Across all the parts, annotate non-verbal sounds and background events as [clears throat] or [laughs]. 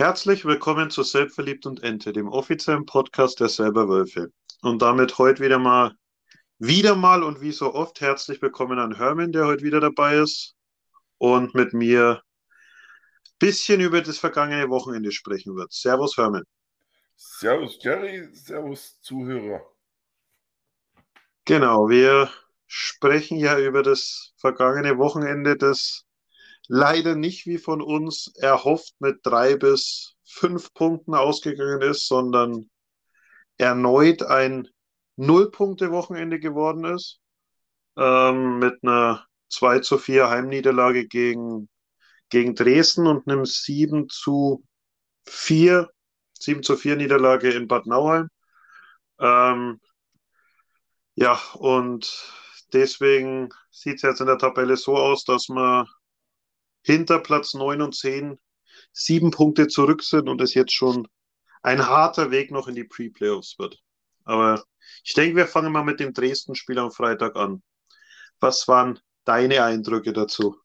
Herzlich willkommen zu Selbstverliebt und Ente, dem offiziellen Podcast der Selber Wölfe. Und damit heute wieder mal, wieder mal und wie so oft herzlich willkommen an Hermann, der heute wieder dabei ist und mit mir ein bisschen über das vergangene Wochenende sprechen wird. Servus Hermann. Servus Jerry, Servus Zuhörer. Genau, wir sprechen ja über das vergangene Wochenende, das leider nicht wie von uns erhofft mit drei bis fünf Punkten ausgegangen ist, sondern erneut ein Nullpunkte-Wochenende geworden ist. Ähm, mit einer 2 zu 4 Heimniederlage gegen, gegen Dresden und einem 7 zu 4, 7 zu 4 Niederlage in Bad Nauheim. Ähm, ja, und deswegen sieht es jetzt in der Tabelle so aus, dass man hinter Platz 9 und 10 sieben Punkte zurück sind und es jetzt schon ein harter Weg noch in die Pre-Playoffs wird. Aber ich denke, wir fangen mal mit dem Dresden-Spiel am Freitag an. Was waren deine Eindrücke dazu?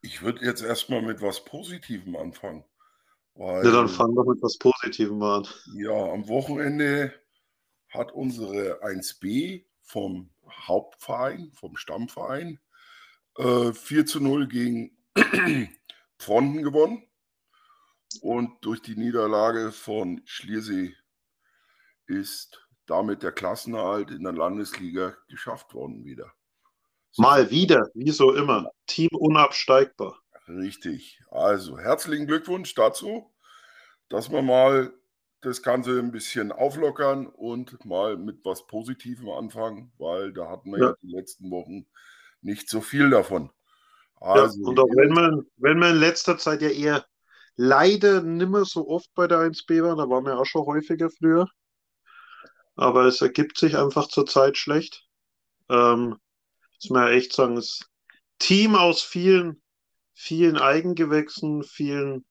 Ich würde jetzt erstmal mit was Positivem anfangen. Weil, ja, dann fangen wir mit was Positivem an. Ja, am Wochenende hat unsere 1B vom Hauptverein, vom Stammverein, äh, 4 zu 0 gegen [clears throat] Fronten gewonnen. Und durch die Niederlage von Schliersee ist damit der Klassenerhalt in der Landesliga geschafft worden wieder. Mal wieder, wie so immer. Team unabsteigbar. Richtig. Also herzlichen Glückwunsch dazu, dass wir mal das Ganze ein bisschen auflockern und mal mit was Positivem anfangen, weil da hatten wir ja, ja die letzten Wochen nicht so viel davon. Also, ja, und auch wenn man, wenn man in letzter Zeit ja eher leider nimmer so oft bei der 1B war, da waren wir auch schon häufiger früher. Aber es ergibt sich einfach zurzeit schlecht. Ähm, muss man ja echt sagen, das Team aus vielen, vielen Eigengewächsen, vielen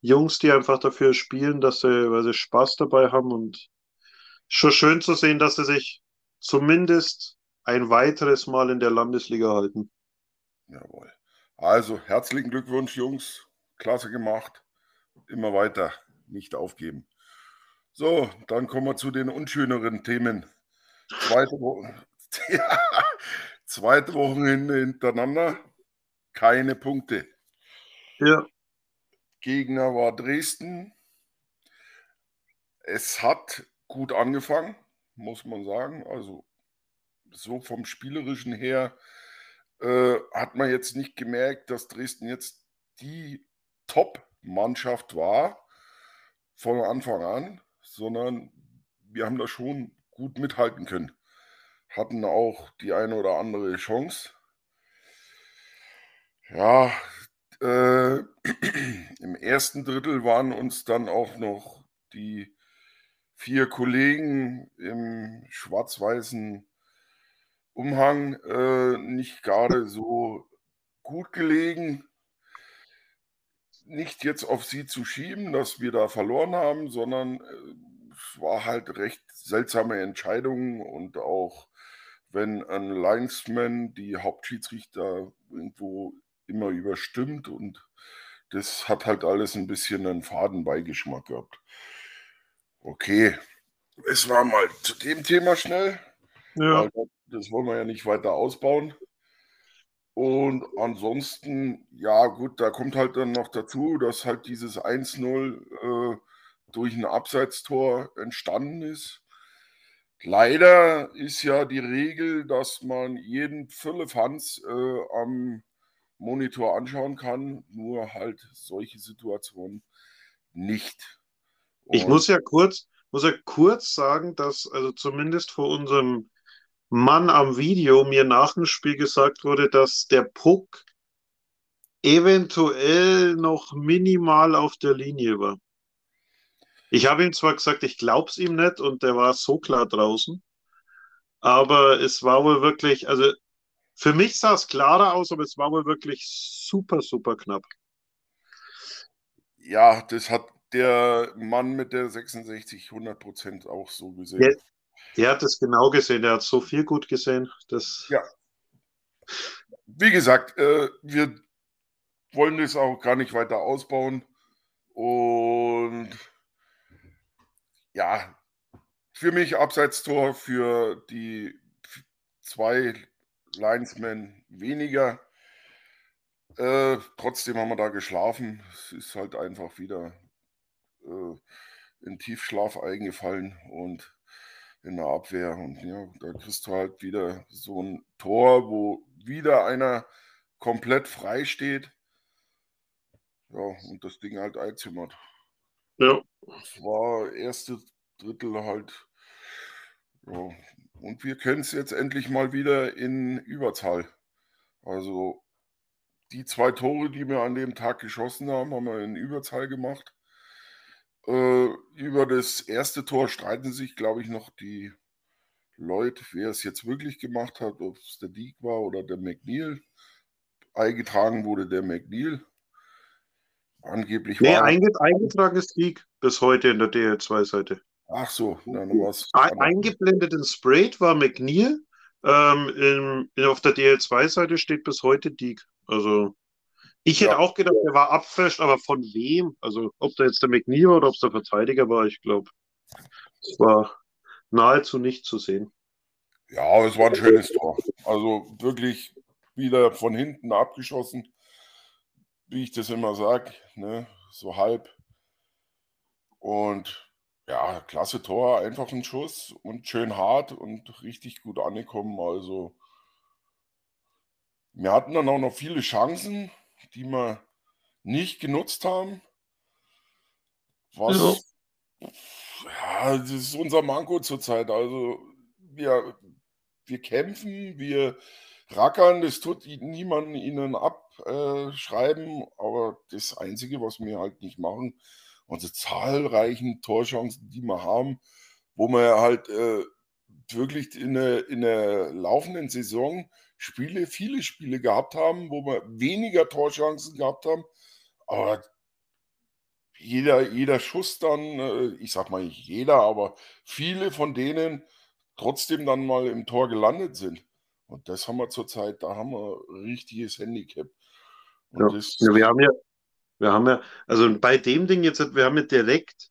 Jungs, die einfach dafür spielen, dass sie, weil sie Spaß dabei haben und schon schön zu sehen, dass sie sich zumindest ein weiteres Mal in der Landesliga halten. Jawohl. Also herzlichen Glückwunsch, Jungs. Klasse gemacht. Immer weiter, nicht aufgeben. So, dann kommen wir zu den unschöneren Themen. Zweite, Woche, [laughs] ja, zweite Wochenende hintereinander, keine Punkte. Ja. Gegner war Dresden. Es hat gut angefangen, muss man sagen. Also so vom Spielerischen her äh, hat man jetzt nicht gemerkt, dass Dresden jetzt die Top-Mannschaft war von Anfang an, sondern wir haben da schon gut mithalten können. Hatten auch die eine oder andere Chance. Ja, äh, [clears throat] im ersten Drittel waren uns dann auch noch die vier Kollegen im schwarz-weißen Umhang äh, nicht gerade so gut gelegen. Nicht jetzt auf sie zu schieben, dass wir da verloren haben, sondern äh, es war halt recht seltsame Entscheidungen und auch wenn ein Linesman die Hauptschiedsrichter irgendwo immer überstimmt und das hat halt alles ein bisschen einen Fadenbeigeschmack gehabt. Okay, es war mal zu dem Thema schnell. Ja. Das wollen wir ja nicht weiter ausbauen. Und ansonsten, ja gut, da kommt halt dann noch dazu, dass halt dieses 1-0 äh, durch ein Abseitstor entstanden ist. Leider ist ja die Regel, dass man jeden Füllefanz äh, am Monitor anschauen kann, nur halt solche Situationen nicht. Und ich muss ja kurz, muss ja kurz sagen, dass also zumindest vor unserem Mann am Video mir nach dem Spiel gesagt wurde, dass der Puck eventuell noch minimal auf der Linie war. Ich habe ihm zwar gesagt, ich glaube es ihm nicht und der war so klar draußen, aber es war wohl wirklich, also für mich sah es klarer aus, aber es war wohl wirklich super, super knapp. Ja, das hat der Mann mit der 66 100 Prozent auch so gesehen. Er hat es genau gesehen, er hat so viel gut gesehen. Dass ja. Wie gesagt, äh, wir wollen das auch gar nicht weiter ausbauen. Und ja, für mich Abseitstor für die zwei Linesmen weniger. Äh, trotzdem haben wir da geschlafen. Es ist halt einfach wieder äh, in Tiefschlaf eingefallen und in der Abwehr. Und ja, da kriegst du halt wieder so ein Tor, wo wieder einer komplett frei steht. Ja, und das Ding halt einzimmert. Ja. Das war erste Drittel halt. Ja. Und wir können es jetzt endlich mal wieder in Überzahl. Also die zwei Tore, die wir an dem Tag geschossen haben, haben wir in Überzahl gemacht. Äh, über das erste Tor streiten sich, glaube ich, noch die Leute, wer es jetzt wirklich gemacht hat, ob es der Diek war oder der McNeil. Eingetragen wurde der McNeil. Angeblich nee, war. Nee, eingetragen ist Diek bis heute in der DL2-Seite. Ach so, dann war's. Eingeblendet in Sprayed war McNeil. Ähm, in, auf der DL2-Seite steht bis heute Diek. Also ich hätte ja. auch gedacht, er war abfälscht, aber von wem? Also ob da jetzt der McNeil war oder ob es der Verteidiger war, ich glaube, es war nahezu nicht zu sehen. Ja, es war ein schönes Tor. Also wirklich wieder von hinten abgeschossen, wie ich das immer sage, ne? so halb. Und ja, klasse Tor, einfach ein Schuss und schön hart und richtig gut angekommen. Also wir hatten dann auch noch viele Chancen, die wir nicht genutzt haben. Was ja, ja das ist unser Manko zurzeit. Also wir, wir kämpfen, wir rackern, das tut niemand ihnen abschreiben, aber das Einzige, was wir halt nicht machen, unsere zahlreichen Torchancen, die wir haben, wo wir halt äh, wirklich in der, in der laufenden Saison Spiele, viele Spiele gehabt haben, wo wir weniger Torchancen gehabt haben, aber jeder, jeder Schuss dann, äh, ich sag mal nicht jeder, aber viele von denen trotzdem dann mal im Tor gelandet sind. Und das haben wir zurzeit, da haben wir ein richtiges Handicap. Ja. ja, wir haben ja, wir haben ja, also bei dem Ding jetzt, wir haben ja direkt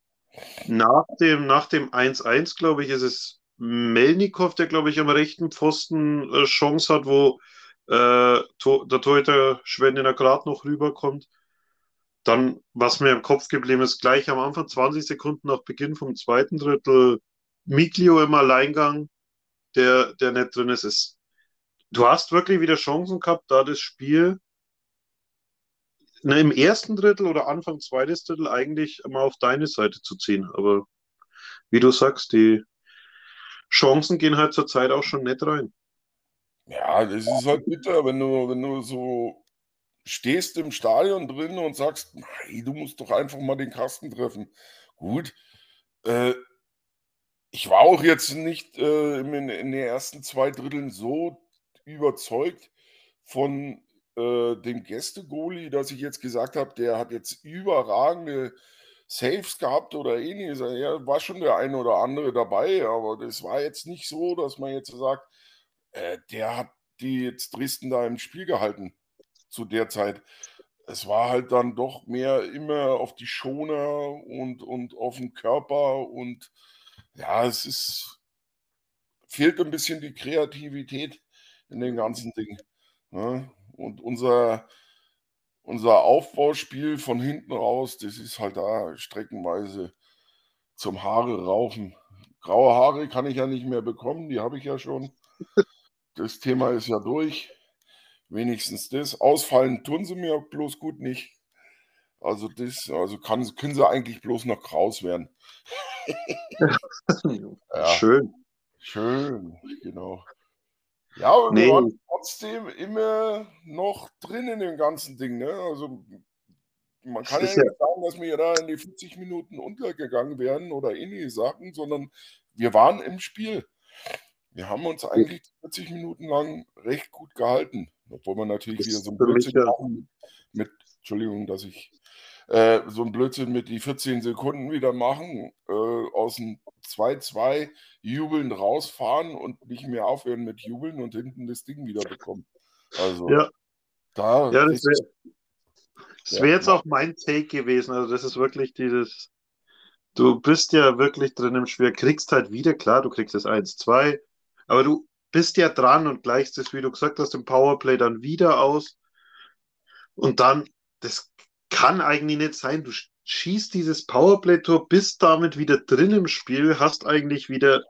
nach dem, nach dem 1-1, glaube ich, ist es Melnikov, der, glaube ich, am rechten Pfosten äh, Chance hat, wo äh, der Torhüter Schwendener gerade noch rüberkommt. Dann, was mir im Kopf geblieben ist, gleich am Anfang, 20 Sekunden nach Beginn vom zweiten Drittel, Miglio im Alleingang, der, der nicht drin ist, ist. Du hast wirklich wieder Chancen gehabt, da das Spiel na, im ersten Drittel oder Anfang zweites Drittel eigentlich mal auf deine Seite zu ziehen. Aber wie du sagst, die Chancen gehen halt zur Zeit auch schon nicht rein. Ja, das ist halt bitter, wenn du, wenn du so stehst im Stadion drin und sagst, hey, du musst doch einfach mal den Kasten treffen. Gut, äh, ich war auch jetzt nicht äh, in, in den ersten zwei Dritteln so überzeugt von äh, dem Gäste-Goalie, dass ich jetzt gesagt habe, der hat jetzt überragende Saves gehabt oder ähnliches. Ja, war schon der eine oder andere dabei, aber das war jetzt nicht so, dass man jetzt sagt, äh, der hat die jetzt Dresden da im Spiel gehalten zu der Zeit. Es war halt dann doch mehr immer auf die Schoner und, und auf den Körper und ja, es ist, fehlt ein bisschen die Kreativität in dem ganzen Ding. Ne? Und unser, unser Aufbauspiel von hinten raus, das ist halt da streckenweise zum Haare raufen. Graue Haare kann ich ja nicht mehr bekommen, die habe ich ja schon. Das Thema ist ja durch. Wenigstens das. Ausfallen tun sie mir bloß gut nicht. Also das, also kann, können sie eigentlich bloß noch kraus werden. [laughs] ja. Schön. Schön, genau. Ja, aber nee. wir waren trotzdem immer noch drin in dem ganzen Ding. Ne? Also man kann ja nicht sagen, dass wir da in die 40 Minuten untergegangen wären oder ähnliche Sachen, sondern wir waren im Spiel. Wir haben uns eigentlich 40 Minuten lang recht gut gehalten, obwohl man natürlich das wieder so ein Blödsinn ja. mit, mit, Entschuldigung, dass ich äh, so ein Blödsinn mit die 14 Sekunden wieder machen, äh, aus dem 2-2 jubelnd rausfahren und nicht mehr aufhören mit jubeln und hinten das Ding wieder bekommen. Also ja. da ja, das wäre jetzt auch mein Take gewesen. Also, das ist wirklich dieses. Du bist ja wirklich drin im Spiel, kriegst halt wieder, klar, du kriegst das 1-2, aber du bist ja dran und gleichst es, wie du gesagt hast, im Powerplay dann wieder aus. Und dann, das kann eigentlich nicht sein. Du schießt dieses Powerplay-Tor, bist damit wieder drin im Spiel, hast eigentlich wieder,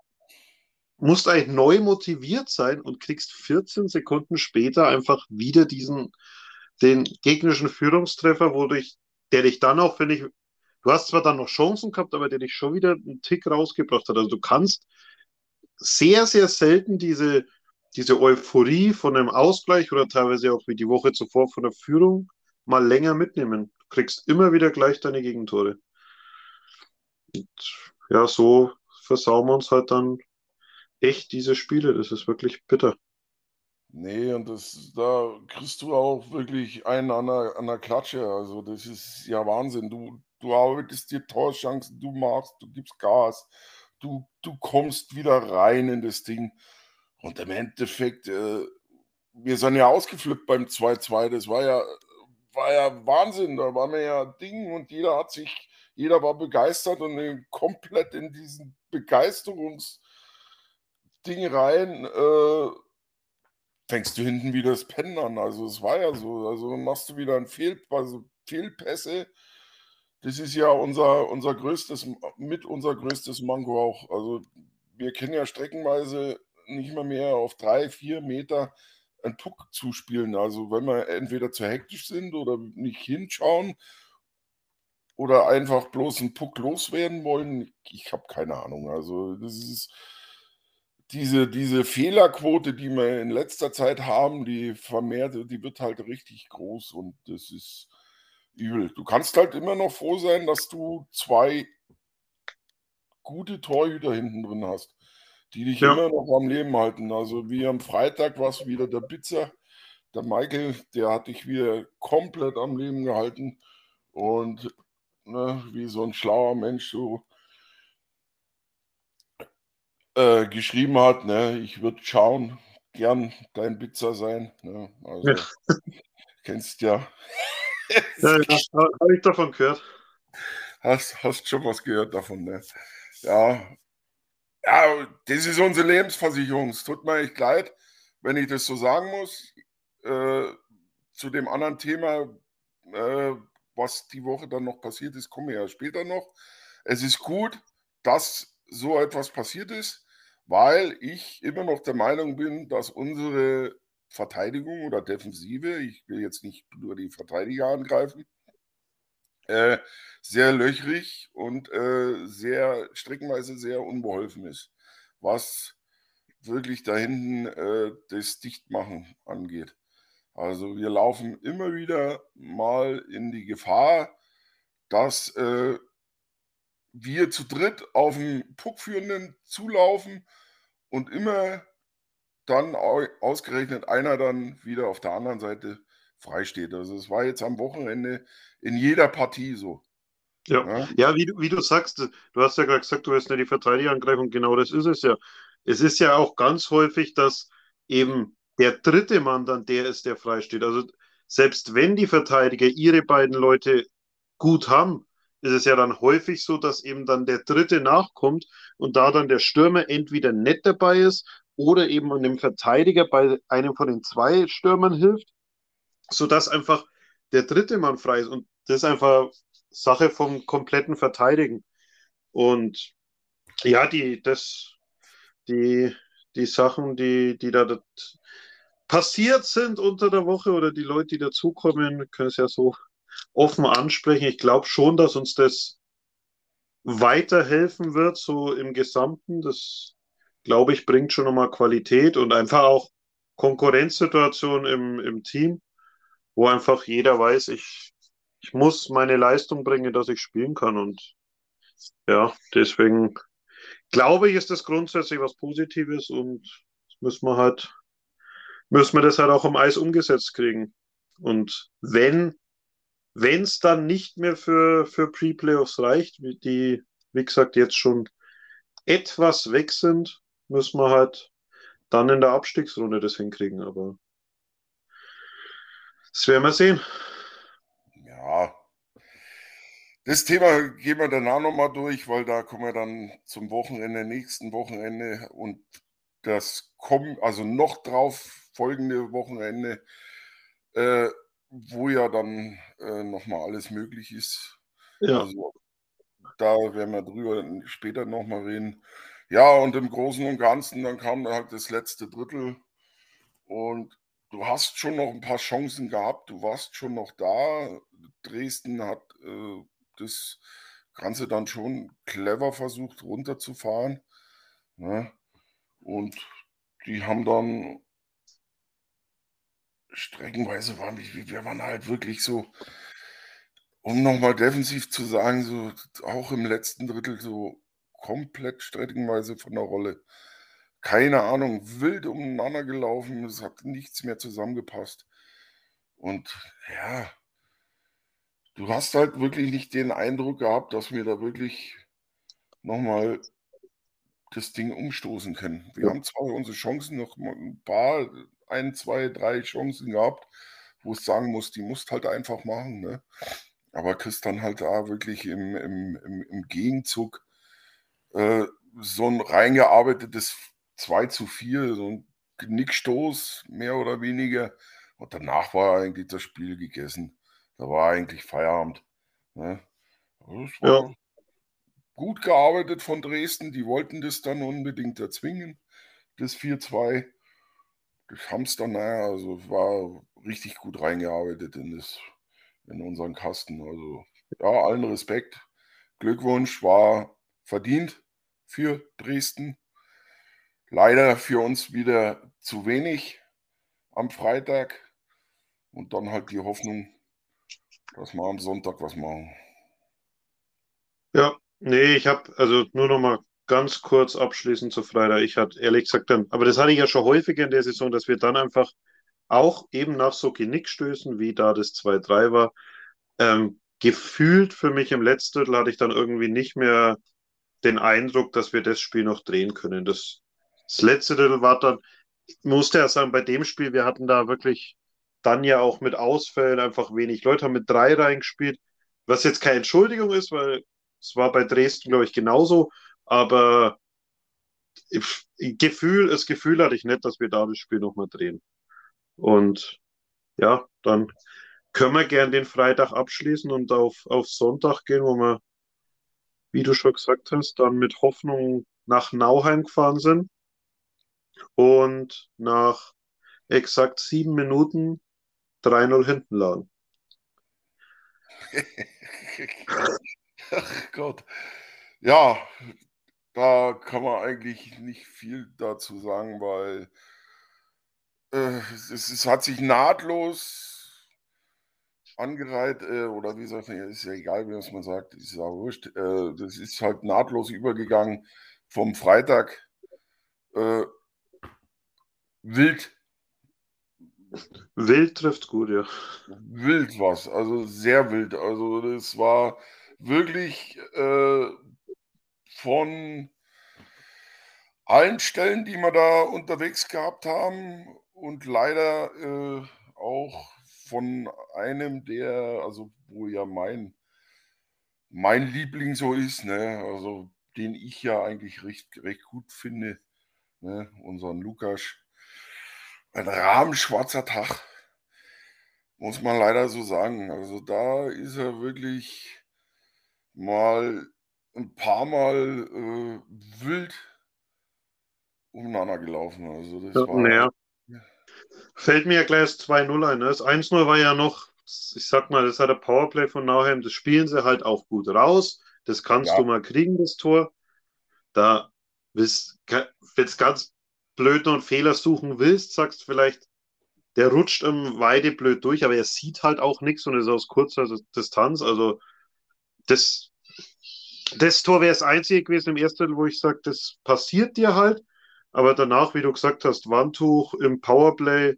musst eigentlich neu motiviert sein und kriegst 14 Sekunden später einfach wieder diesen, den gegnerischen Führungstreffer, wo dich, der dich dann auch, finde ich, du hast zwar dann noch Chancen gehabt, aber der dich schon wieder einen Tick rausgebracht hat. Also du kannst sehr, sehr selten diese, diese Euphorie von einem Ausgleich oder teilweise auch wie die Woche zuvor von der Führung mal länger mitnehmen. Du kriegst immer wieder gleich deine Gegentore. Und ja, so versauen wir uns halt dann echt diese Spiele. Das ist wirklich bitter. Nee, und das, da kriegst du auch wirklich einen an der, an der Klatsche. Also, das ist ja Wahnsinn. Du, du arbeitest dir Torchancen, du machst, du gibst Gas, du, du kommst wieder rein in das Ding. Und im Endeffekt, äh, wir sind ja ausgeflippt beim 2-2. Das war ja, war ja Wahnsinn. Da waren wir ja Ding und jeder hat sich, jeder war begeistert und komplett in diesen Begeisterungsding rein. Äh, fängst du hinten wieder das Pennen an. Also es war ja so. Also machst du wieder ein Fehl, also Fehlpässe das ist ja unser, unser größtes, mit unser größtes Manko auch. Also wir können ja streckenweise nicht mehr mehr auf drei, vier Meter einen Puck zuspielen. Also wenn wir entweder zu hektisch sind oder nicht hinschauen oder einfach bloß einen Puck loswerden wollen, ich habe keine Ahnung. Also das ist diese, diese Fehlerquote, die wir in letzter Zeit haben, die vermehrt, die wird halt richtig groß und das ist übel. Du kannst halt immer noch froh sein, dass du zwei gute Torhüter hinten drin hast, die dich ja. immer noch am Leben halten. Also wie am Freitag war es wieder der Pizza, der Michael, der hat dich wieder komplett am Leben gehalten und ne, wie so ein schlauer Mensch so äh, geschrieben hat, ne, ich würde schauen, gern dein Pizza sein. Ne? Also ja. [laughs] kennst [laughs] ja ja, ja habe ich davon gehört. Hast, hast schon was gehört davon, ne? Ja. Ja, das ist unsere Lebensversicherung. Es tut mir echt leid, wenn ich das so sagen muss. Äh, zu dem anderen Thema, äh, was die Woche dann noch passiert ist, kommen wir ja später noch. Es ist gut, dass so etwas passiert ist, weil ich immer noch der Meinung bin, dass unsere Verteidigung oder Defensive, ich will jetzt nicht nur die Verteidiger angreifen, äh, sehr löchrig und äh, sehr streckenweise sehr unbeholfen ist, was wirklich da hinten äh, das Dichtmachen angeht. Also wir laufen immer wieder mal in die Gefahr, dass äh, wir zu dritt auf den Puckführenden zulaufen und immer dann ausgerechnet einer dann wieder auf der anderen Seite freisteht. Also es war jetzt am Wochenende in jeder Partie so. Ja, ja, ja wie, du, wie du sagst, du hast ja gerade gesagt, du wirst ja die Verteidigerangreifung, genau das ist es ja. Es ist ja auch ganz häufig, dass eben der dritte Mann dann der ist, der freisteht. Also selbst wenn die Verteidiger ihre beiden Leute gut haben, ist es ja dann häufig so, dass eben dann der dritte nachkommt und da dann der Stürmer entweder nicht dabei ist oder eben einem Verteidiger bei einem von den zwei Stürmern hilft, sodass einfach der dritte Mann frei ist. Und das ist einfach Sache vom kompletten Verteidigen. Und ja, die, das, die, die Sachen, die, die da passiert sind unter der Woche oder die Leute, die dazukommen, können es ja so offen ansprechen. Ich glaube schon, dass uns das weiterhelfen wird, so im Gesamten. Das glaube ich, bringt schon nochmal Qualität und einfach auch Konkurrenzsituation im, im Team, wo einfach jeder weiß, ich, ich muss meine Leistung bringen, dass ich spielen kann. Und ja, deswegen glaube ich, ist das grundsätzlich was Positives und müssen wir halt, müssen wir das halt auch am Eis umgesetzt kriegen. Und wenn wenn es dann nicht mehr für, für Pre-Playoffs reicht, die, wie gesagt, jetzt schon etwas weg sind, müssen wir halt dann in der Abstiegsrunde das hinkriegen, aber das werden wir sehen. Ja. Das Thema gehen wir danach nochmal durch, weil da kommen wir dann zum Wochenende, nächsten Wochenende und das kommen, also noch drauf folgende Wochenende, äh, wo ja dann äh, nochmal alles möglich ist. Ja. Also da werden wir drüber später nochmal reden. Ja, und im Großen und Ganzen, dann kam halt das letzte Drittel und du hast schon noch ein paar Chancen gehabt, du warst schon noch da. Dresden hat äh, das Ganze dann schon clever versucht runterzufahren. Ne? Und die haben dann streckenweise waren wir, wir waren halt wirklich so, um nochmal defensiv zu sagen, so auch im letzten Drittel so komplett streckenweise von der Rolle. Keine Ahnung, wild umeinander gelaufen, es hat nichts mehr zusammengepasst. Und ja, du hast halt wirklich nicht den Eindruck gehabt, dass wir da wirklich nochmal das Ding umstoßen können. Wir haben zwar unsere Chancen noch ein paar, ein, zwei, drei Chancen gehabt, wo es sagen muss, die musst halt einfach machen. Ne? Aber kriegst dann halt da wirklich im, im, im, im Gegenzug äh, so ein reingearbeitetes 2 zu 4, so ein Knickstoß, mehr oder weniger. Und danach war eigentlich das Spiel gegessen. Da war eigentlich Feierabend. Ne? Also ja. gut gearbeitet von Dresden. Die wollten das dann unbedingt erzwingen, das 4-2. Dann, naja, also war richtig gut reingearbeitet in, das, in unseren Kasten. Also ja, allen Respekt. Glückwunsch, war verdient für Dresden. Leider für uns wieder zu wenig am Freitag und dann halt die Hoffnung, dass wir am Sonntag was machen. Ja, nee, ich habe also nur noch mal ganz kurz abschließend zu Freitag. Ich hatte ehrlich gesagt dann, aber das hatte ich ja schon häufiger in der Saison, dass wir dann einfach auch eben nach so Genickstößen, wie da das 2-3 war, ähm, gefühlt für mich im letzten Drittel hatte ich dann irgendwie nicht mehr den Eindruck, dass wir das Spiel noch drehen können. Das das letzte Drittel war dann, ich musste ja sagen, bei dem Spiel, wir hatten da wirklich dann ja auch mit Ausfällen einfach wenig Leute, haben mit drei reingespielt, was jetzt keine Entschuldigung ist, weil es war bei Dresden, glaube ich, genauso, aber Gefühl, das Gefühl hatte ich nicht, dass wir da das Spiel nochmal drehen. Und ja, dann können wir gern den Freitag abschließen und auf, auf Sonntag gehen, wo wir, wie du schon gesagt hast, dann mit Hoffnung nach Nauheim gefahren sind und nach exakt sieben Minuten 3-0 hinten lagen. [laughs] Ach Gott. Ja, da kann man eigentlich nicht viel dazu sagen, weil äh, es, es, hat sich nahtlos angereiht, äh, oder wie sagt man, ist ja egal, wie man sagt, ist ja wurscht. Äh, das ist halt nahtlos übergegangen vom Freitag äh, Wild. Wild trifft gut, ja. Wild was, also sehr wild. Also das war wirklich äh, von allen Stellen, die wir da unterwegs gehabt haben und leider äh, auch von einem der, also wo ja mein, mein Liebling so ist, ne, also den ich ja eigentlich recht, recht gut finde, ne, unseren Lukas ein rahmenschwarzer Tag, muss man leider so sagen. Also da ist er wirklich mal ein paar Mal äh, wild umeinander gelaufen. Also das ja, war. Naja. Fällt mir ja gleich 2-0 ein. Ne? Das 1-0 war ja noch, ich sag mal, das hat der Powerplay von Nauheim, das spielen sie halt auch gut raus. Das kannst ja. du mal kriegen, das Tor. Da wird es ganz blöd und Fehler suchen willst, sagst vielleicht, der rutscht im Weide blöd durch, aber er sieht halt auch nichts und ist aus kurzer Distanz. Also das, das Tor wäre das einzige gewesen im ersten, wo ich sage, das passiert dir halt. Aber danach, wie du gesagt hast, Wandtuch im Powerplay,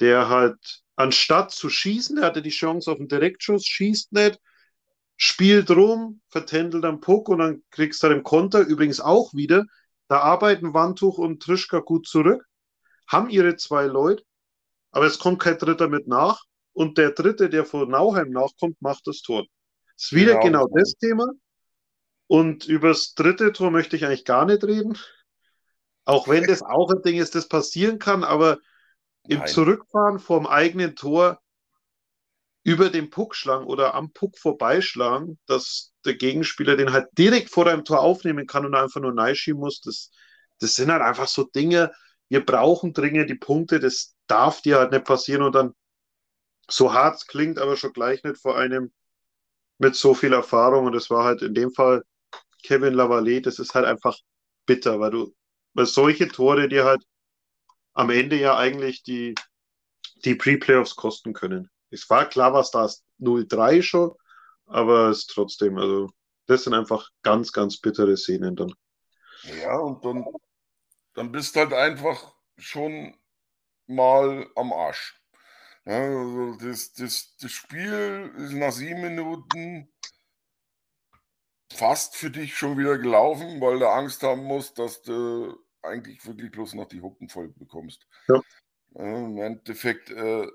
der halt anstatt zu schießen, der hatte die Chance auf einen Direktschuss, schießt nicht, spielt rum, vertändelt am Puck und dann kriegst du halt im Konter übrigens auch wieder da arbeiten Wandtuch und Trischka gut zurück, haben ihre zwei Leute, aber es kommt kein Dritter mit nach. und der dritte, der vor Nauheim nachkommt, macht das Tor. Das ist wieder genau, genau das Thema. Und über das dritte Tor möchte ich eigentlich gar nicht reden. Auch wenn das auch ein Ding ist, das passieren kann, aber im Nein. Zurückfahren vom eigenen Tor über den Puck schlagen oder am Puck vorbeischlagen, dass der Gegenspieler den halt direkt vor deinem Tor aufnehmen kann und einfach nur reinschieben muss, das, das sind halt einfach so Dinge, wir brauchen dringend die Punkte, das darf dir halt nicht passieren und dann so hart klingt, aber schon gleich nicht vor einem mit so viel Erfahrung und das war halt in dem Fall Kevin Lavallee, das ist halt einfach bitter, weil du, weil solche Tore dir halt am Ende ja eigentlich die, die Pre-Playoffs kosten können. Es war klar, was da ist 0-3 schon, aber es ist trotzdem, also das sind einfach ganz, ganz bittere Szenen dann. Ja, und dann, dann bist halt einfach schon mal am Arsch. Ja, also das, das, das Spiel ist nach sieben Minuten fast für dich schon wieder gelaufen, weil du Angst haben musst, dass du eigentlich wirklich bloß noch die Hucken voll bekommst. Ja. Im Endeffekt äh,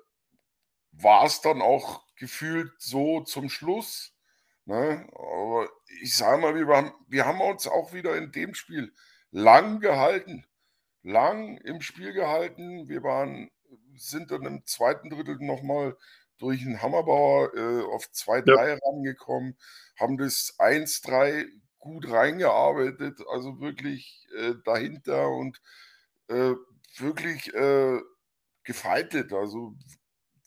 war es dann auch gefühlt so zum Schluss. Ne? Aber ich sage mal, wir haben, wir haben uns auch wieder in dem Spiel lang gehalten. Lang im Spiel gehalten. Wir waren, sind dann im zweiten Drittel nochmal durch einen Hammerbauer äh, auf 2-3 ja. rangekommen, haben das 1-3 gut reingearbeitet, also wirklich äh, dahinter und äh, wirklich äh, gefaltet. Also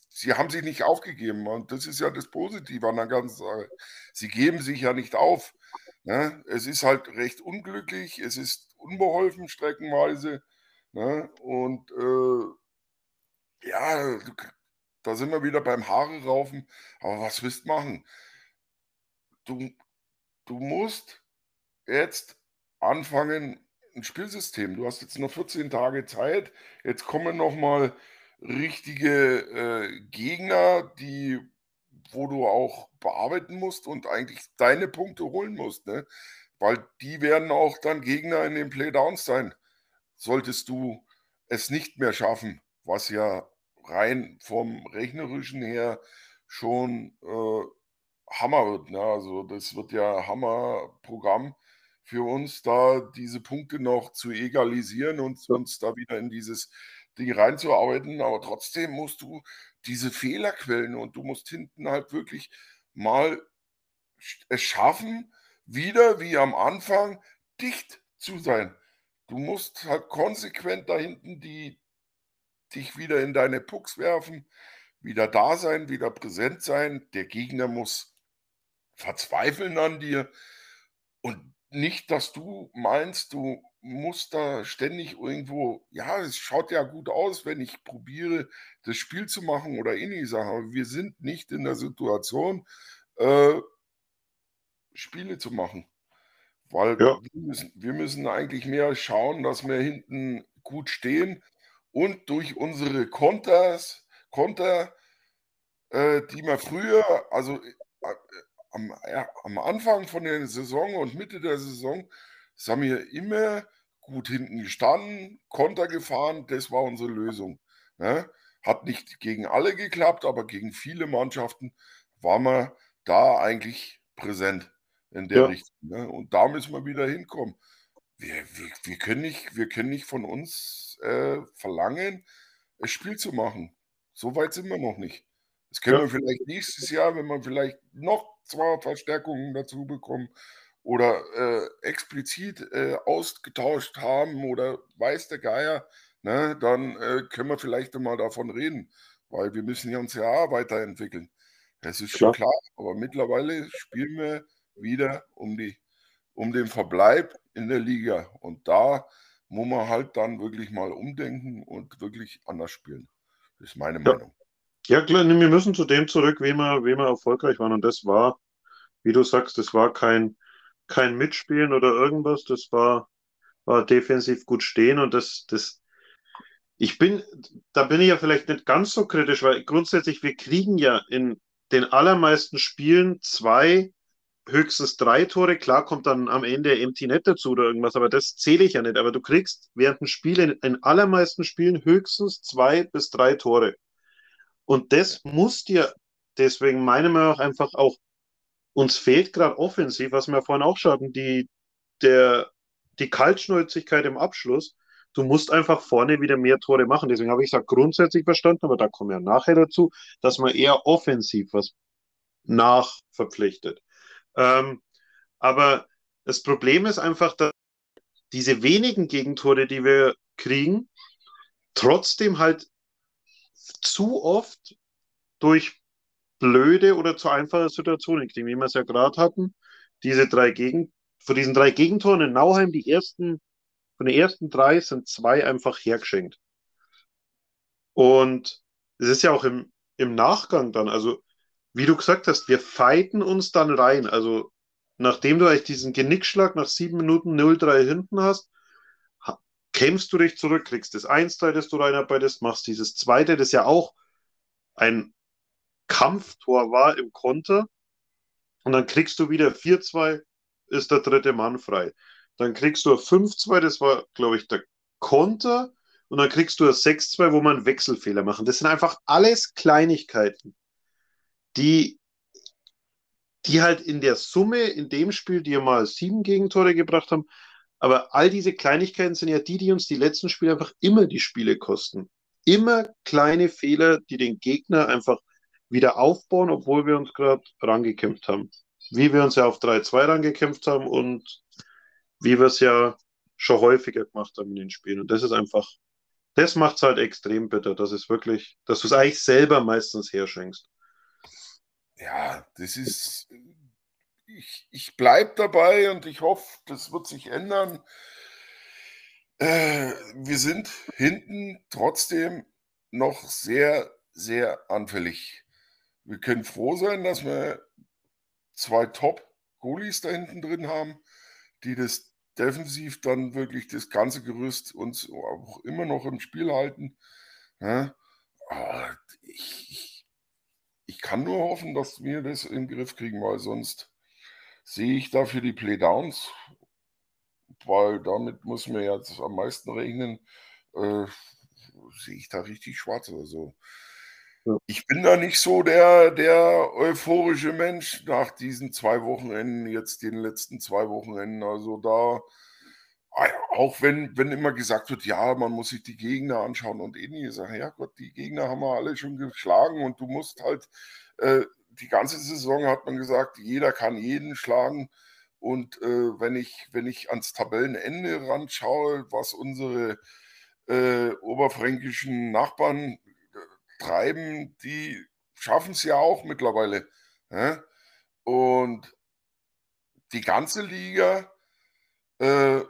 sie haben sich nicht aufgegeben und das ist ja das Positive an der ganzen Sache. Sie geben sich ja nicht auf. Ne? Es ist halt recht unglücklich, es ist unbeholfen streckenweise. Ne? Und äh, ja, da sind wir wieder beim Haare raufen. Aber was willst du machen? Du, musst jetzt anfangen, ein Spielsystem. Du hast jetzt nur 14 Tage Zeit. Jetzt kommen noch mal richtige äh, Gegner, die, wo du auch bearbeiten musst und eigentlich deine Punkte holen musst, ne? Weil die werden auch dann Gegner in den Playdowns sein. Solltest du es nicht mehr schaffen, was ja rein vom rechnerischen her schon äh, Hammer wird. Ne? Also das wird ja Hammerprogramm für uns, da diese Punkte noch zu egalisieren und uns da wieder in dieses Ding reinzuarbeiten. Aber trotzdem musst du diese Fehlerquellen und du musst hinten halt wirklich mal es schaffen, wieder wie am Anfang dicht zu sein. Du musst halt konsequent da hinten die, dich wieder in deine Pucks werfen, wieder da sein, wieder präsent sein. Der Gegner muss verzweifeln an dir und nicht, dass du meinst, du musst da ständig irgendwo, ja, es schaut ja gut aus, wenn ich probiere, das Spiel zu machen oder ähnliche Sachen, aber wir sind nicht in der Situation, äh, Spiele zu machen. Weil ja. wir, müssen, wir müssen eigentlich mehr schauen, dass wir hinten gut stehen und durch unsere Konters, Konter, äh, die wir früher, also äh, am, ja, am Anfang von der Saison und Mitte der Saison, haben wir immer gut hinten gestanden, Konter gefahren, das war unsere Lösung. Ne? Hat nicht gegen alle geklappt, aber gegen viele Mannschaften waren wir da eigentlich präsent in der ja. Richtung. Ne? Und da müssen wir wieder hinkommen. Wir, wir, wir, können, nicht, wir können nicht von uns äh, verlangen, ein Spiel zu machen. So weit sind wir noch nicht. Das können ja. wir vielleicht nächstes Jahr, wenn wir vielleicht noch zwei Verstärkungen dazu bekommen oder äh, explizit äh, ausgetauscht haben oder weiß der Geier, ne, dann äh, können wir vielleicht mal davon reden, weil wir müssen ja uns ja weiterentwickeln. Das ist schon klar, aber mittlerweile spielen wir wieder um, die, um den Verbleib in der Liga. Und da muss man halt dann wirklich mal umdenken und wirklich anders spielen. Das ist meine ja. Meinung. Ja, klar, wir müssen zu dem zurück, wie wir, wie wir erfolgreich waren. Und das war, wie du sagst, das war kein, kein Mitspielen oder irgendwas. Das war, war defensiv gut stehen. Und das, das, ich bin, da bin ich ja vielleicht nicht ganz so kritisch, weil grundsätzlich, wir kriegen ja in den allermeisten Spielen zwei höchstens drei Tore. Klar kommt dann am Ende Empty Net dazu oder irgendwas, aber das zähle ich ja nicht. Aber du kriegst während dem Spiel in, in allermeisten Spielen höchstens zwei bis drei Tore. Und das muss dir, deswegen meinen wir auch einfach auch, uns fehlt gerade offensiv, was wir vorhin auch schon hatten, die, der, die Kaltschnäuzigkeit im Abschluss. Du musst einfach vorne wieder mehr Tore machen. Deswegen habe ich gesagt, grundsätzlich verstanden, aber da kommen wir nachher dazu, dass man eher offensiv was nachverpflichtet. Ähm, aber das Problem ist einfach, dass diese wenigen Gegentore, die wir kriegen, trotzdem halt zu oft durch blöde oder zu einfache Situationen kriegen, wie wir es ja gerade hatten. Diese drei Gegen, von diesen drei Gegentoren in Nauheim, die ersten, von den ersten drei sind zwei einfach hergeschenkt. Und es ist ja auch im, im Nachgang dann, also wie du gesagt hast, wir fighten uns dann rein. Also nachdem du eigentlich diesen Genickschlag nach sieben Minuten 0-3 hinten hast, kämpfst du dich zurück, kriegst das 1-3, das du reinarbeitest, machst dieses zweite, das ja auch ein Kampftor war im Konter. Und dann kriegst du wieder 4-2, ist der dritte Mann frei. Dann kriegst du 5-2, das war, glaube ich, der Konter. Und dann kriegst du ein 6-2, wo man Wechselfehler machen. Das sind einfach alles Kleinigkeiten, die, die halt in der Summe in dem Spiel dir mal sieben Gegentore gebracht haben. Aber all diese Kleinigkeiten sind ja die, die uns die letzten Spiele einfach immer die Spiele kosten. Immer kleine Fehler, die den Gegner einfach wieder aufbauen, obwohl wir uns gerade rangekämpft haben. Wie wir uns ja auf 3-2 rangekämpft haben und wie wir es ja schon häufiger gemacht haben in den Spielen. Und das ist einfach, das macht es halt extrem bitter. Das ist wirklich, dass du es eigentlich selber meistens herschenkst. Ja, das ist, ich, ich bleibe dabei und ich hoffe, das wird sich ändern. Äh, wir sind hinten trotzdem noch sehr, sehr anfällig wir können froh sein, dass wir zwei Top-Goalies da hinten drin haben, die das defensiv dann wirklich das ganze Gerüst uns auch immer noch im Spiel halten. Ja, ich, ich, ich, kann nur hoffen, dass wir das in den Griff kriegen, weil sonst sehe ich dafür die Playdowns, weil damit muss man jetzt am meisten rechnen, äh, sehe ich da richtig schwarz. Also ich bin da nicht so der, der euphorische Mensch nach diesen zwei Wochenenden, jetzt den letzten zwei Wochenenden. Also da, auch wenn, wenn immer gesagt wird, ja, man muss sich die Gegner anschauen und ähnliches. Ja Gott, die Gegner haben wir alle schon geschlagen und du musst halt, äh, die ganze Saison hat man gesagt, jeder kann jeden schlagen. Und äh, wenn, ich, wenn ich ans Tabellenende ranschaue, was unsere äh, oberfränkischen Nachbarn treiben, die schaffen es ja auch mittlerweile. Ja? Und die ganze Liga äh,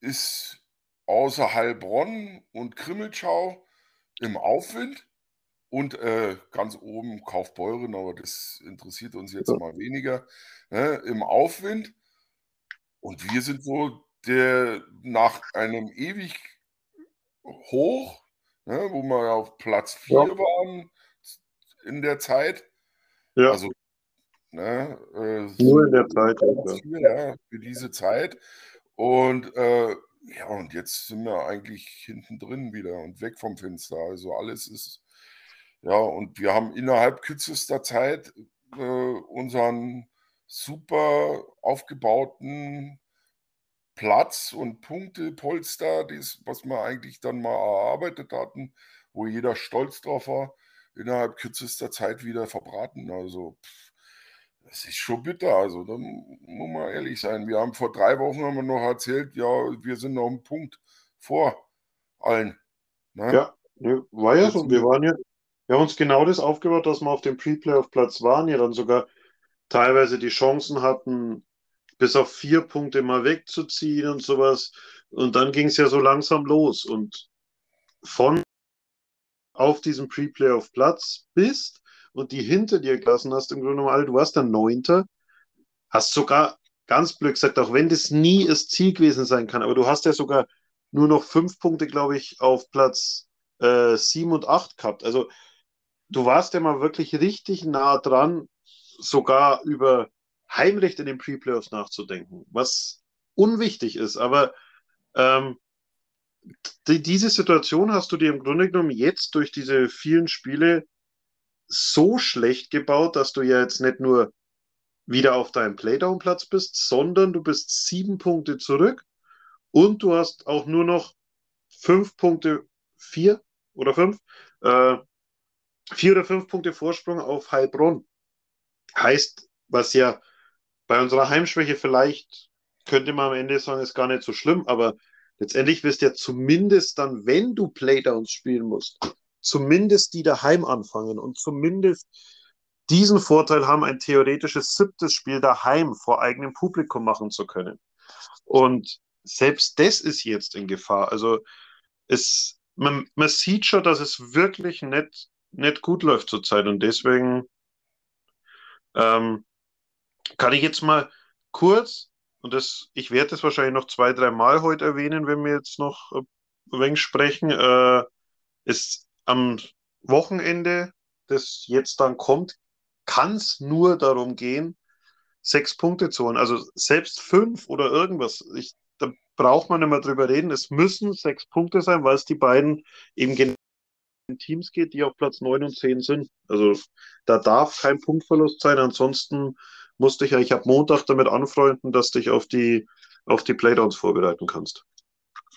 ist außer Heilbronn und Krimmelschau im Aufwind und äh, ganz oben Kaufbeuren, aber das interessiert uns jetzt mal weniger, ne, im Aufwind. Und wir sind so der nach einem ewig hoch ne, wo wir auf Platz 4 ja. waren in der Zeit. Ja. Also, ne, äh, Nur in der Zeit. Vier, ja, für diese Zeit. Und äh, ja, und jetzt sind wir eigentlich hinten drin wieder und weg vom Fenster. Also alles ist, ja, und wir haben innerhalb kürzester Zeit äh, unseren super aufgebauten Platz und Punktepolster, das, was wir eigentlich dann mal erarbeitet hatten, wo jeder stolz drauf war, innerhalb kürzester Zeit wieder verbraten. Also, das ist schon bitter. Also, da muss man ehrlich sein. Wir haben vor drei Wochen haben wir noch erzählt, ja, wir sind noch einen Punkt vor allen. Ne? Ja, ne, war ja so. Wir waren ja, wir haben uns genau das aufgebaut, dass wir auf dem Pre-Playoff-Platz waren, ja dann sogar teilweise die Chancen hatten, bis auf vier Punkte mal wegzuziehen und sowas. Und dann ging es ja so langsam los. Und von auf diesem Pre-Playoff-Platz bist und die hinter dir gelassen hast, im Grunde genommen, du warst dann Neunter, hast sogar ganz blöd gesagt, auch wenn das nie das Ziel gewesen sein kann, aber du hast ja sogar nur noch fünf Punkte, glaube ich, auf Platz äh, sieben und acht gehabt. Also du warst ja mal wirklich richtig nah dran, sogar über Heimrecht in den Pre-Playoffs nachzudenken, was unwichtig ist. Aber ähm, die, diese Situation hast du dir im Grunde genommen jetzt durch diese vielen Spiele so schlecht gebaut, dass du ja jetzt nicht nur wieder auf deinem Playdown-Platz bist, sondern du bist sieben Punkte zurück und du hast auch nur noch fünf Punkte, vier oder fünf, äh, vier oder fünf Punkte Vorsprung auf Heilbronn. Heißt, was ja bei unserer Heimschwäche vielleicht könnte man am Ende sagen, ist gar nicht so schlimm, aber letztendlich wirst du ja zumindest dann, wenn du Playdowns spielen musst, zumindest die daheim anfangen und zumindest diesen Vorteil haben, ein theoretisches siebtes Spiel daheim vor eigenem Publikum machen zu können. Und selbst das ist jetzt in Gefahr. Also es, man, man sieht schon, dass es wirklich nicht, nicht gut läuft zurzeit. Und deswegen ähm, kann ich jetzt mal kurz, und das, ich werde das wahrscheinlich noch zwei, drei Mal heute erwähnen, wenn wir jetzt noch ein wenig sprechen, äh, ist am Wochenende, das jetzt dann kommt, kann es nur darum gehen, sechs Punkte zu holen. Also selbst fünf oder irgendwas, ich, da braucht man nicht mehr drüber reden. Es müssen sechs Punkte sein, weil es die beiden eben in Teams geht, die auf Platz 9 und 10 sind. Also da darf kein Punktverlust sein. Ansonsten musste ich eigentlich ab Montag damit anfreunden, dass du dich auf die, auf die Playdowns vorbereiten kannst.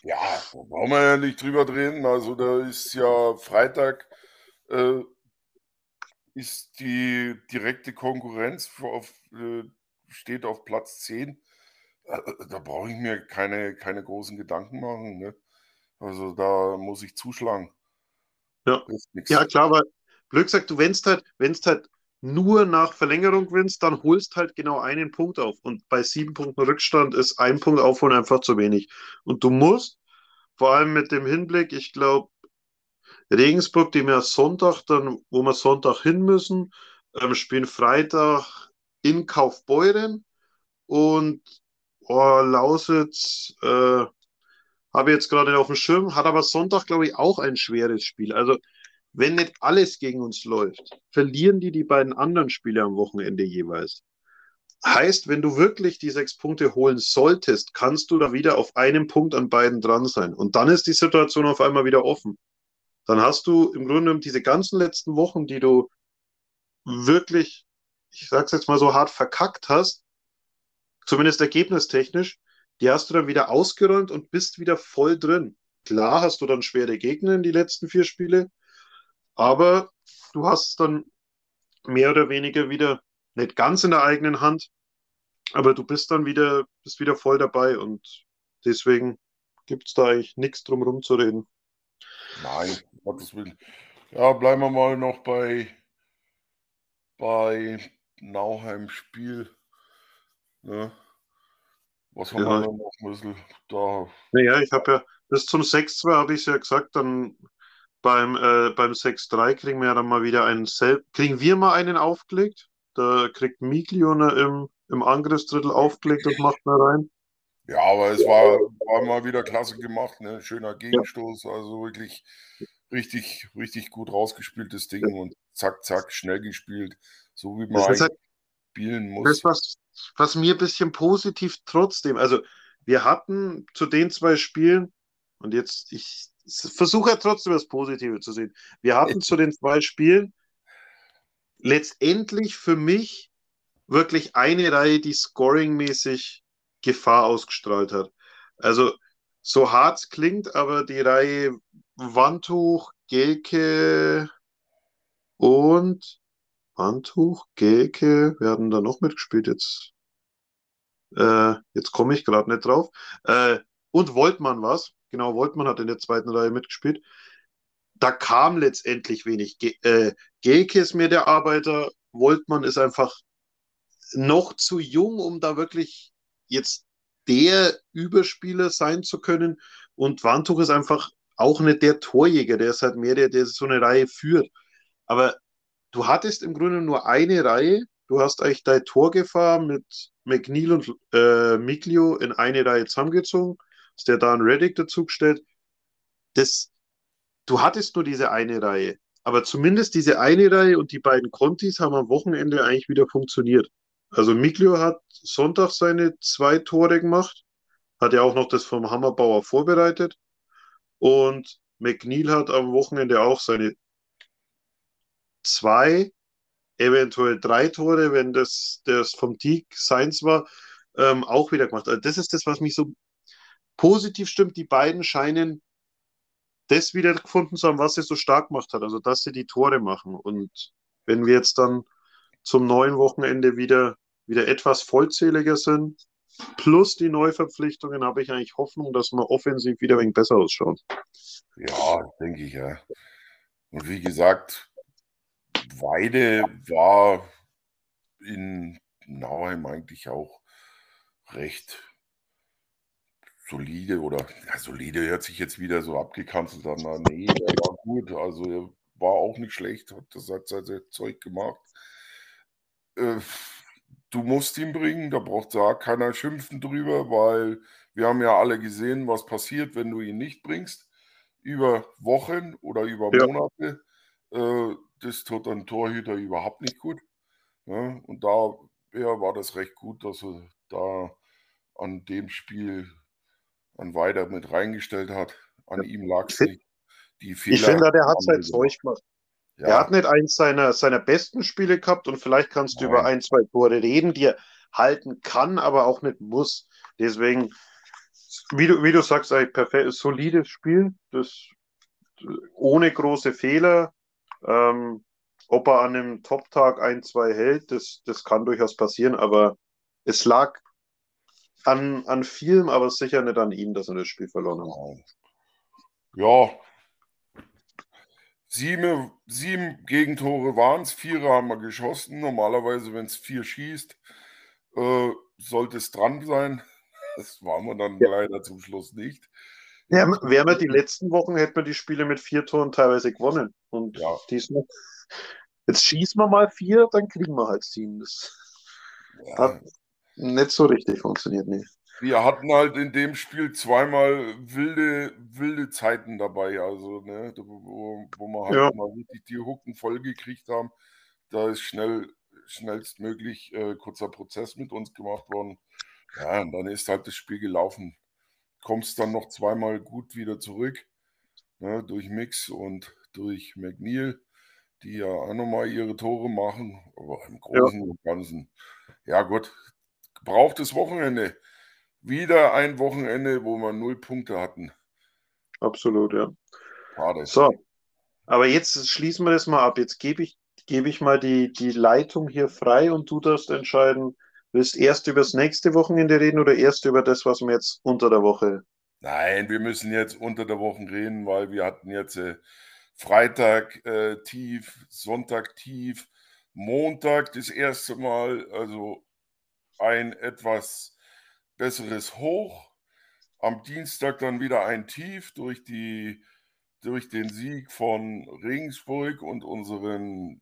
Ja, da brauchen wir ja nicht drüber reden. Also da ist ja Freitag äh, ist die direkte Konkurrenz auf, äh, steht auf Platz 10. Äh, da brauche ich mir keine, keine großen Gedanken machen. Ne? Also da muss ich zuschlagen. Ja, ja klar, aber blöd gesagt, du wennst halt, wennst halt nur nach Verlängerung gewinnst, dann holst halt genau einen Punkt auf. Und bei sieben Punkten Rückstand ist ein Punkt aufholen einfach zu wenig. Und du musst, vor allem mit dem Hinblick, ich glaube, Regensburg, die wir Sonntag dann, wo wir Sonntag hin müssen, ähm, spielen Freitag in Kaufbeuren und oh, Lausitz äh, habe ich jetzt gerade auf dem Schirm, hat aber Sonntag, glaube ich, auch ein schweres Spiel. Also wenn nicht alles gegen uns läuft, verlieren die die beiden anderen Spiele am Wochenende jeweils. Heißt, wenn du wirklich die sechs Punkte holen solltest, kannst du da wieder auf einem Punkt an beiden dran sein. Und dann ist die Situation auf einmal wieder offen. Dann hast du im Grunde genommen diese ganzen letzten Wochen, die du wirklich, ich sag's jetzt mal so hart verkackt hast, zumindest ergebnistechnisch, die hast du dann wieder ausgeräumt und bist wieder voll drin. Klar hast du dann schwere Gegner in die letzten vier Spiele, aber du hast dann mehr oder weniger wieder nicht ganz in der eigenen Hand, aber du bist dann wieder, bist wieder voll dabei und deswegen gibt es da eigentlich nichts drum herum zu reden. Nein, Gottes Willen. Ja, bleiben wir mal noch bei, bei Nauheim Spiel. Ne? Was haben ja. wir noch ein bisschen da? Naja, ich habe ja bis zum 6-2 habe ich ja gesagt, dann beim, äh, beim 6-3 kriegen wir ja dann mal wieder einen Sel kriegen wir mal einen aufgelegt. Da kriegt Miglio im, im Angriffsdrittel aufgelegt und macht mal rein. Ja, aber es war, war mal wieder klasse gemacht, ne? Schöner Gegenstoß, ja. also wirklich richtig, richtig gut rausgespieltes Ding ja. und zack, zack, schnell gespielt, so wie man halt, spielen muss. Das, was, was mir ein bisschen positiv trotzdem, also wir hatten zu den zwei Spielen, und jetzt, ich versuche trotzdem das Positive zu sehen. Wir hatten zu den zwei Spielen letztendlich für mich wirklich eine Reihe, die scoringmäßig Gefahr ausgestrahlt hat. Also so hart es klingt, aber die Reihe Wandtuch, Gelke und Wandtuch, Gelke, werden da noch mitgespielt jetzt. Äh, jetzt komme ich gerade nicht drauf. Äh, und Woltmann was. Genau, Woltmann hat in der zweiten Reihe mitgespielt. Da kam letztendlich wenig. Ge äh, Gelke ist mir der Arbeiter. Woltmann ist einfach noch zu jung, um da wirklich jetzt der Überspieler sein zu können. Und Wandtuch ist einfach auch nicht der Torjäger, der ist halt mehr der, der so eine Reihe führt. Aber du hattest im Grunde nur eine Reihe. Du hast eigentlich deine Torgefahr mit McNeil und äh, Miglio in eine Reihe zusammengezogen, der da einen Reddick dazugestellt. Das, du hattest nur diese eine Reihe. Aber zumindest diese eine Reihe und die beiden Contis haben am Wochenende eigentlich wieder funktioniert. Also Miglio hat Sonntag seine zwei Tore gemacht, hat ja auch noch das vom Hammerbauer vorbereitet. Und McNeil hat am Wochenende auch seine zwei, eventuell drei Tore, wenn das, das vom Teak seins war, ähm, auch wieder gemacht. Also das ist das, was mich so positiv stimmt. Die beiden scheinen das wieder gefunden zu haben, was sie so stark gemacht hat. Also, dass sie die Tore machen. Und wenn wir jetzt dann zum neuen Wochenende wieder, wieder etwas vollzähliger sind, plus die Neuverpflichtungen, habe ich eigentlich Hoffnung, dass wir offensiv wieder ein wenig besser ausschauen. Ja, denke ich, ja. Und wie gesagt, Weide war in Nauheim eigentlich auch recht solide oder ja, solide hört sich jetzt wieder so abgekanzelt an. Na, nee, er war gut. Also er war auch nicht schlecht, hat das hat sein Zeug gemacht. Äh, du musst ihn bringen, da braucht da keiner schimpfen drüber, weil wir haben ja alle gesehen, was passiert, wenn du ihn nicht bringst. Über Wochen oder über ja. Monate. Äh, das tut ein Torhüter überhaupt nicht gut. Ja, ne? und da ja, war das recht gut, dass er da an dem Spiel an Weider mit reingestellt hat. An ihm lag es nicht. Die Fehler ich finde, der hat sein Zeug gemacht. Ja. Er hat nicht eins seiner, seiner besten Spiele gehabt und vielleicht kannst du Nein. über ein, zwei Tore reden, die er halten kann, aber auch nicht muss. Deswegen, wie du, wie du sagst, ein perfekt, solides Spiel, das ohne große Fehler. Ähm, ob er an einem Top-Tag ein, zwei hält, das, das kann durchaus passieren, aber es lag an, an vielem, aber sicher nicht an ihm, dass er das Spiel verloren hat. Ja. Sieben, sieben Gegentore waren es, vier haben wir geschossen. Normalerweise, wenn es vier schießt, äh, sollte es dran sein. [laughs] Das waren wir dann ja. leider zum Schluss nicht. Ja, wären wir die letzten Wochen, hätten wir die Spiele mit vier Toren teilweise gewonnen. Und ja. diesmal, jetzt schießen wir mal vier, dann kriegen wir halt sieben. Das ja. hat nicht so richtig funktioniert, nee. Wir hatten halt in dem Spiel zweimal wilde, wilde Zeiten dabei, also ne, wo, wo wir halt ja. mal richtig die Hucken voll gekriegt haben. Da ist schnell, schnellstmöglich äh, kurzer Prozess mit uns gemacht worden. Ja, und dann ist halt das Spiel gelaufen. Kommst dann noch zweimal gut wieder zurück, ne, durch Mix und durch McNeil, die ja auch nochmal ihre Tore machen, aber im Großen ja. und Ganzen, ja gut, gebrauchtes Wochenende. Wieder ein Wochenende, wo wir null Punkte hatten. Absolut, ja. Schade. So, aber jetzt schließen wir das mal ab. Jetzt gebe ich, gebe ich mal die, die Leitung hier frei und du darfst entscheiden, willst erst über das nächste Wochenende reden oder erst über das, was wir jetzt unter der Woche. Nein, wir müssen jetzt unter der Woche reden, weil wir hatten jetzt äh, Freitag äh, tief, Sonntag tief, Montag das erste Mal, also ein etwas besseres Hoch. Am Dienstag dann wieder ein Tief durch, die, durch den Sieg von Regensburg und unseren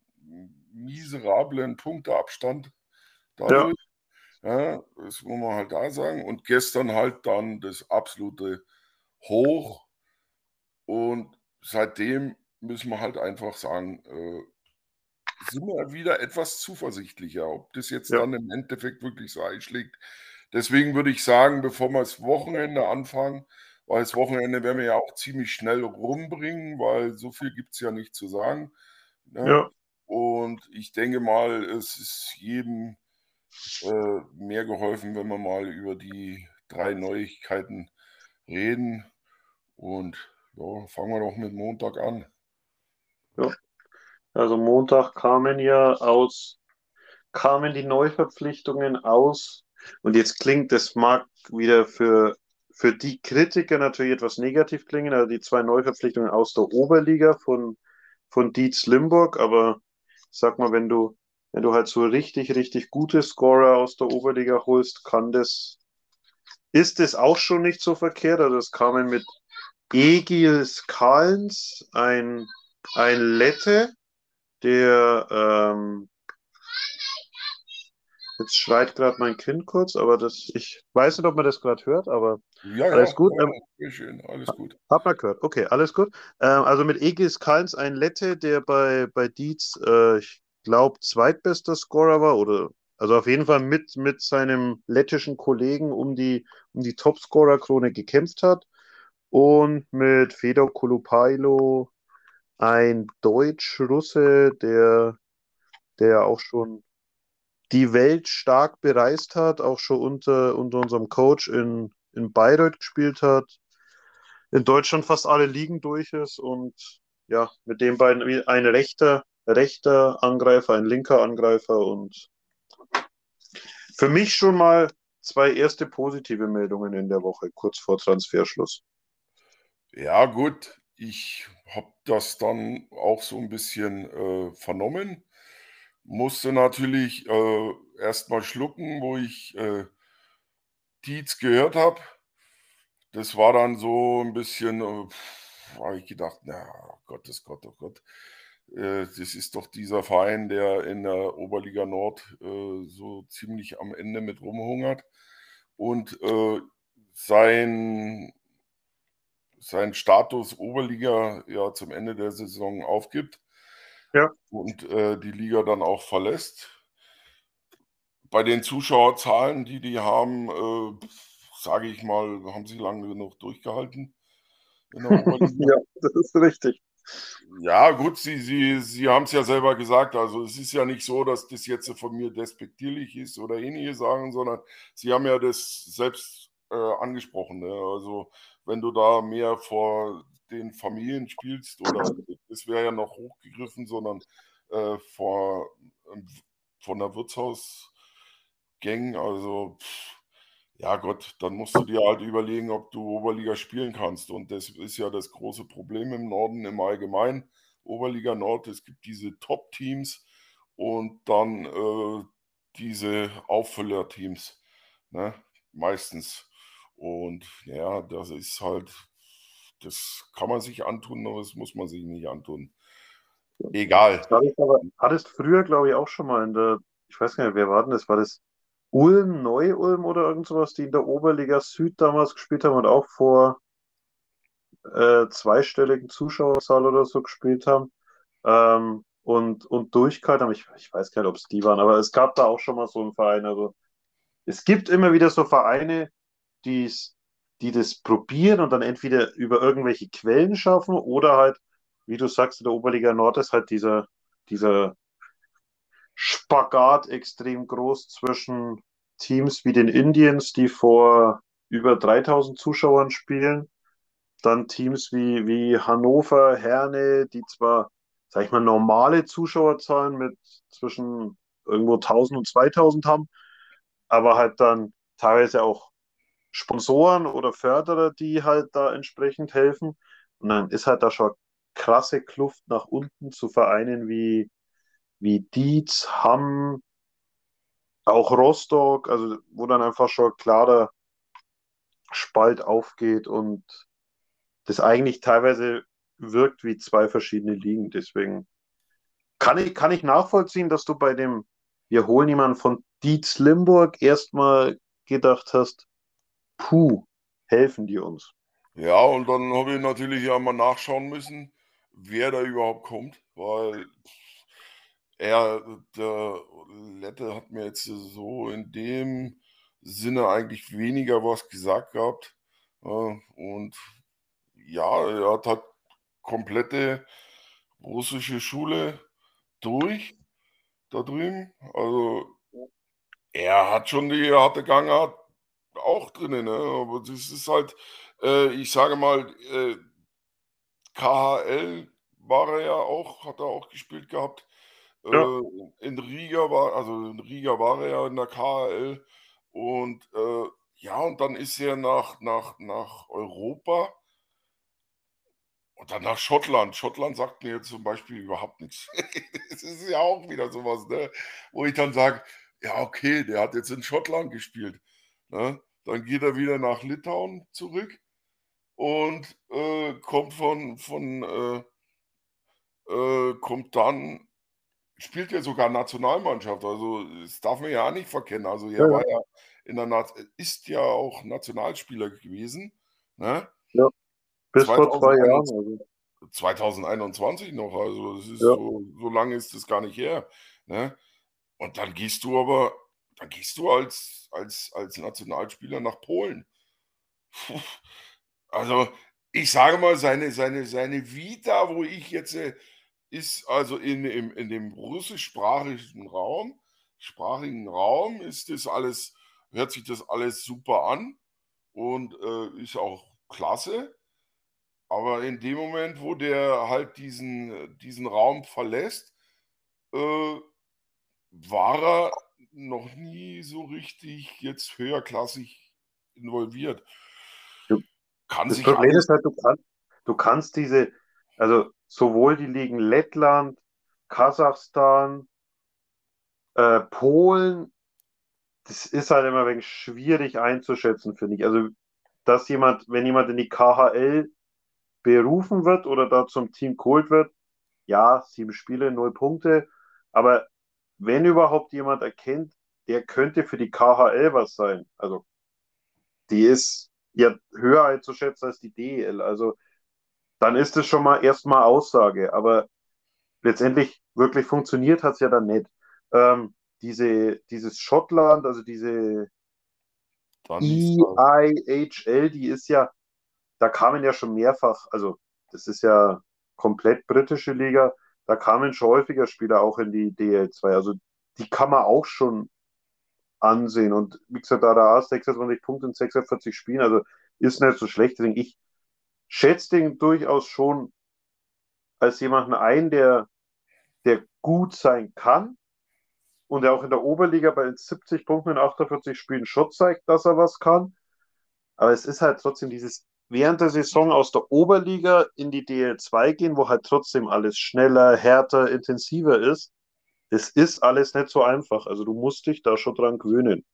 miserablen Punkteabstand dadurch. Ja. ja. das muss man halt da sagen. Und gestern halt dann das absolute Hoch. Und seitdem müssen wir halt einfach sagen, äh, sind wir wieder etwas zuversichtlicher, ob das jetzt ja. dann im Endeffekt wirklich so einschlägt. Deswegen würde ich sagen, bevor wir das Wochenende anfangen, weil das Wochenende werden wir ja auch ziemlich schnell rumbringen, weil so viel gibt es ja nicht zu sagen. Ne? Ja. Und ich denke mal, es ist jedem äh, mehr geholfen, wenn wir mal über die drei Neuigkeiten reden. Und ja, fangen wir doch mit Montag an. Ja. Also Montag kamen ja aus, kamen die Neuverpflichtungen aus. Und jetzt klingt das mag wieder für, für die Kritiker natürlich etwas negativ klingen, also die zwei Neuverpflichtungen aus der Oberliga von, von Dietz Limburg, aber sag mal, wenn du, wenn du halt so richtig, richtig gute Scorer aus der Oberliga holst, kann das, ist das auch schon nicht so verkehrt. Also es kamen mit Egil Kalens, ein, ein Lette, der ähm, jetzt schreit gerade mein Kind kurz, aber das, ich weiß nicht, ob man das gerade hört, aber ja, alles ja, gut. Ja, ähm, schön, alles gut. Hat man gehört. Okay, alles gut. Ähm, also mit Egis Kalns ein Lette, der bei, bei Dietz, äh, ich glaube, zweitbester Scorer war oder also auf jeden Fall mit, mit seinem lettischen Kollegen um die, um die Topscorer-Krone gekämpft hat. Und mit Fedor Kolupailo ein Deutsch-Russe, der, der auch schon die Welt stark bereist hat, auch schon unter, unter unserem Coach in, in Bayreuth gespielt hat, in Deutschland fast alle Ligen durch ist und ja, mit den beiden ein rechter, rechter Angreifer, ein linker Angreifer und für mich schon mal zwei erste positive Meldungen in der Woche, kurz vor Transferschluss. Ja, gut, ich habe das dann auch so ein bisschen äh, vernommen. Musste natürlich äh, erstmal schlucken, wo ich äh, Dietz gehört habe. Das war dann so ein bisschen, äh, habe ich gedacht, na Gottes Gott, oh Gott. Äh, das ist doch dieser Verein, der in der Oberliga Nord äh, so ziemlich am Ende mit rumhungert und äh, sein, sein Status Oberliga ja zum Ende der Saison aufgibt ja. und äh, die Liga dann auch verlässt. Bei den Zuschauerzahlen, die die haben, äh, sage ich mal, haben sie lange genug durchgehalten [laughs] ja, das ist richtig. Ja, gut, Sie, Sie, Sie haben es ja selber gesagt. Also, es ist ja nicht so, dass das jetzt von mir despektierlich ist oder ähnliche sagen, sondern Sie haben ja das selbst äh, angesprochen. Ne? Also, wenn du da mehr vor den Familien spielst, oder das wäre ja noch hochgegriffen, sondern äh, vor, äh, von der Wirtshausgang, also. Pff, ja Gott, dann musst du dir halt überlegen, ob du Oberliga spielen kannst. Und das ist ja das große Problem im Norden im Allgemeinen. Oberliga Nord, es gibt diese Top-Teams und dann äh, diese Auffüller-Teams, ne? meistens. Und ja, das ist halt, das kann man sich antun, aber das muss man sich nicht antun. Egal. Das hattest früher, glaube ich, auch schon mal in der, ich weiß gar nicht, wer war denn das? War das Ulm, Neu-Ulm oder irgend sowas, die in der Oberliga Süd damals gespielt haben und auch vor äh, zweistelligen Zuschauerzahl oder so gespielt haben ähm, und, und durchgehalten haben. Ich, ich weiß gar nicht, ob es die waren, aber es gab da auch schon mal so einen Verein. Also es gibt immer wieder so Vereine, die's, die das probieren und dann entweder über irgendwelche Quellen schaffen oder halt, wie du sagst, in der Oberliga Nord ist halt dieser, dieser Spagat extrem groß zwischen Teams wie den Indians, die vor über 3000 Zuschauern spielen, dann Teams wie, wie Hannover, Herne, die zwar, sag ich mal, normale Zuschauerzahlen mit zwischen irgendwo 1000 und 2000 haben, aber halt dann teilweise auch Sponsoren oder Förderer, die halt da entsprechend helfen. Und dann ist halt da schon krasse Kluft nach unten zu Vereinen wie wie Dietz, Hamm, auch Rostock, also wo dann einfach schon klarer Spalt aufgeht und das eigentlich teilweise wirkt wie zwei verschiedene Ligen. Deswegen kann ich, kann ich nachvollziehen, dass du bei dem Wir holen jemanden von Dietz Limburg erstmal gedacht hast, puh, helfen die uns. Ja, und dann habe ich natürlich ja mal nachschauen müssen, wer da überhaupt kommt, weil er, der Lette hat mir jetzt so in dem Sinne eigentlich weniger was gesagt gehabt. und ja, er hat halt komplette russische Schule durch da drüben. Also er hat schon die harte Gangart auch drin, ne? aber das ist halt, äh, ich sage mal, äh, KHL war er ja auch, hat er auch gespielt gehabt. Ja. Äh, in Riga war also in Riga war er ja in der KHL und, äh, ja, und dann ist er nach nach nach Europa und dann nach Schottland. Schottland sagt mir jetzt zum Beispiel überhaupt nichts. [laughs] Das ist ja auch wieder sowas, ne, wo ich dann sage: „Ja, okay, der hat jetzt in Schottland gespielt“, ne? Dann geht er wieder nach Litauen zurück und, äh, kommt von von, äh äh, kommt dann spielt ja sogar Nationalmannschaft. Also, das darf man ja auch nicht verkennen. Also, er Ja, war ja in der Nat ist ja auch Nationalspieler gewesen, ne? Ja, bis vor 2 Jahren, also. 2021 noch, also das ist Ja. so so lange ist das gar nicht her, ne? Und dann gehst du aber dann gehst du als als als Nationalspieler nach Polen. Also, ich sage mal, seine, seine, seine Vita, wo ich jetzt, äh, ist also in, in, in dem russischsprachigen Raum, sprachigen Raum, ist das alles, hört sich das alles super an und äh, ist auch klasse. Aber in dem Moment, wo der halt diesen, diesen Raum verlässt, äh, war er noch nie so richtig jetzt höherklassig involviert. Kann das Problem ist halt, du, kann, du kannst diese, also sowohl die Ligen Lettland, Kasachstan, äh, Polen, das ist halt immer ein wenig schwierig einzuschätzen, finde ich. Also, dass jemand, wenn jemand in die KHL berufen wird oder da zum Team geholt wird, ja, sieben Spiele, null Punkte, aber wenn überhaupt jemand erkennt, der könnte für die KHL was sein, also die ist ja höher einzuschätzen als die DEL, also dann ist es schon mal erstmal Aussage, aber letztendlich wirklich funktioniert hat es ja dann nicht. Ähm, diese, dieses Schottland, also diese EIHL, die ist ja, da kamen ja schon mehrfach, also das ist ja komplett britische Liga, da kamen schon häufiger Spieler auch in die DL2. Also die kann man auch schon ansehen. Und wie gesagt, da da 26 Punkte in 46 Spielen, also ist nicht so schlecht. Ich schätze den durchaus schon als jemanden ein, der, der gut sein kann und der auch in der Oberliga bei den 70 Punkten in 48 Spielen schon zeigt, dass er was kann. Aber es ist halt trotzdem dieses während der Saison aus der Oberliga in die DL2 gehen, wo halt trotzdem alles schneller, härter, intensiver ist. Es ist alles nicht so einfach. Also du musst dich da schon dran gewöhnen.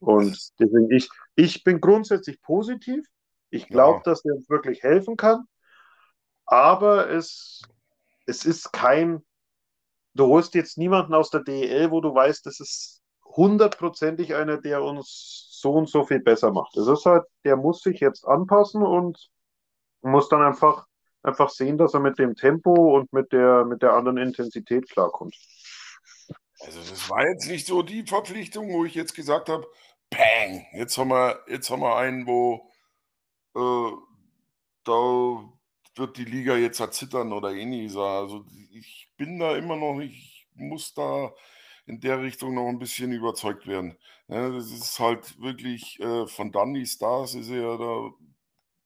Und deswegen, ich, ich bin grundsätzlich positiv. Ich glaube, ja. dass der uns wirklich helfen kann. Aber es, es ist kein, du holst jetzt niemanden aus der DEL, wo du weißt, das ist hundertprozentig einer, der uns so und so viel besser macht. Es ist halt, der muss sich jetzt anpassen und muss dann einfach, einfach sehen, dass er mit dem Tempo und mit der, mit der anderen Intensität klarkommt. Also das war jetzt nicht so die Verpflichtung, wo ich jetzt gesagt habe, bang, jetzt haben wir, jetzt haben wir einen, wo äh, da wird die Liga jetzt erzittern oder ähnliches. Also ich bin da immer noch ich muss da in der Richtung noch ein bisschen überzeugt werden. Ja, das ist halt wirklich äh, von Danny Stars ist er ja da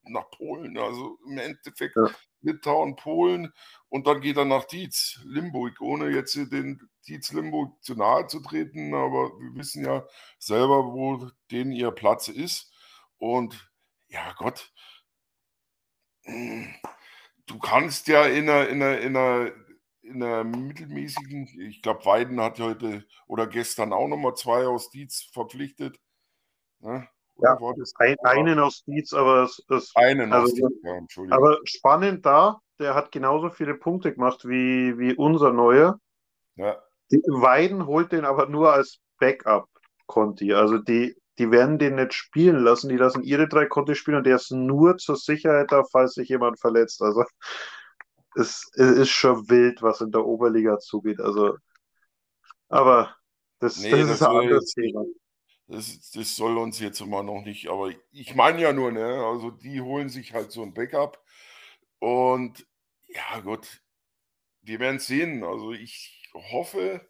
nach Polen, also im Endeffekt ja. Litauen, Polen. Und dann geht er nach Dietz, Limburg, ohne jetzt den Dietz Limburg zu nahe zu treten, aber wir wissen ja selber, wo denen ihr Platz ist. Und ja Gott, du kannst ja in einer, in einer, in einer in der mittelmäßigen, ich glaube, Weiden hat heute oder gestern auch nochmal zwei aus Dietz verpflichtet. Ne? Ja, ein, einen aus Dietz, aber es ist. Einen also, aus Dietz, ja, Entschuldigung. Aber spannend da, der hat genauso viele Punkte gemacht wie, wie unser neuer. Ja. Die Weiden holt den aber nur als Backup Conti. Also die, die werden den nicht spielen lassen, die lassen ihre drei Conti spielen und der ist nur zur Sicherheit da, falls sich jemand verletzt. Also es, es ist schon wild, was in der Oberliga zugeht. Also, aber das, nee, das, das ist ein anderes Thema. Das, das, soll uns jetzt immer noch nicht, aber ich meine ja nur, ne, also die holen sich halt so ein Backup und ja, Gott, wir werden sehen. Also ich hoffe,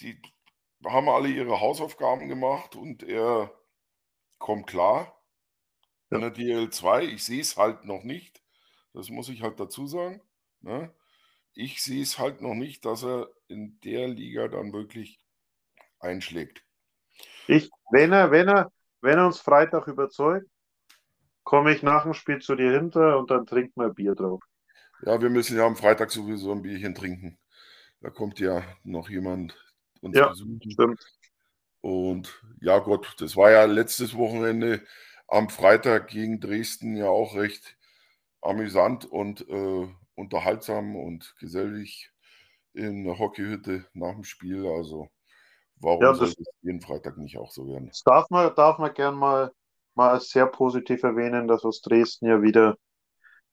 die haben alle ihre Hausaufgaben gemacht und er kommt klar. Ja. In der DL2, ich sehe es halt noch nicht. Das muss ich halt dazu sagen. Ne? Ich sehe es halt noch nicht, dass er in der Liga dann wirklich einschlägt. Ich, wenn er, wenn er, wenn er uns Freitag überzeugt, komme ich nach dem Spiel zu dir hinter und dann trinkt mal Bier drauf. Ja, wir müssen ja am Freitag sowieso ein Bierchen trinken. Da kommt ja noch jemand uns ja, besuchen. Stimmt. Und ja Gott, das war ja letztes Wochenende am Freitag gegen Dresden ja auch recht amüsant und äh, unterhaltsam und gesellig in der Hockeyhütte nach dem Spiel. Also warum ja, soll es jeden Freitag nicht auch so werden? Das darf man, darf man gern mal, mal als sehr positiv erwähnen, dass aus Dresden ja wieder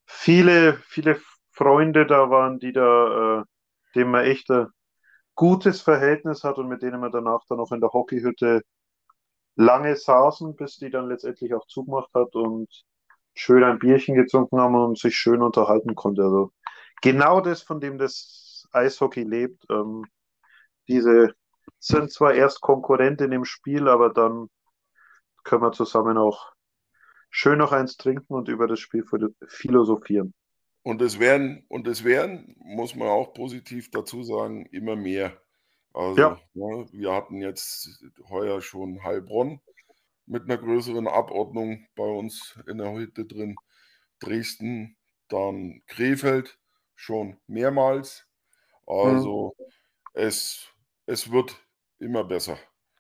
viele, viele Freunde da waren, die da, äh, dem man echt ein gutes Verhältnis hat und mit denen man danach dann auch in der Hockeyhütte lange saßen, bis die dann letztendlich auch zugemacht hat und schön ein Bierchen getrunken haben und sich schön unterhalten konnte. Also genau das, von dem das Eishockey lebt. Ähm, diese sind zwar erst Konkurrenten im Spiel, aber dann können wir zusammen auch schön noch eins trinken und über das Spiel philosophieren. Und es werden, und es werden, muss man auch positiv dazu sagen, immer mehr. Also ja. ne, wir hatten jetzt heuer schon Heilbronn mit einer größeren Abordnung bei uns in der Hütte drin. Dresden, dann Krefeld schon mehrmals. Also mhm. es, es wird immer besser.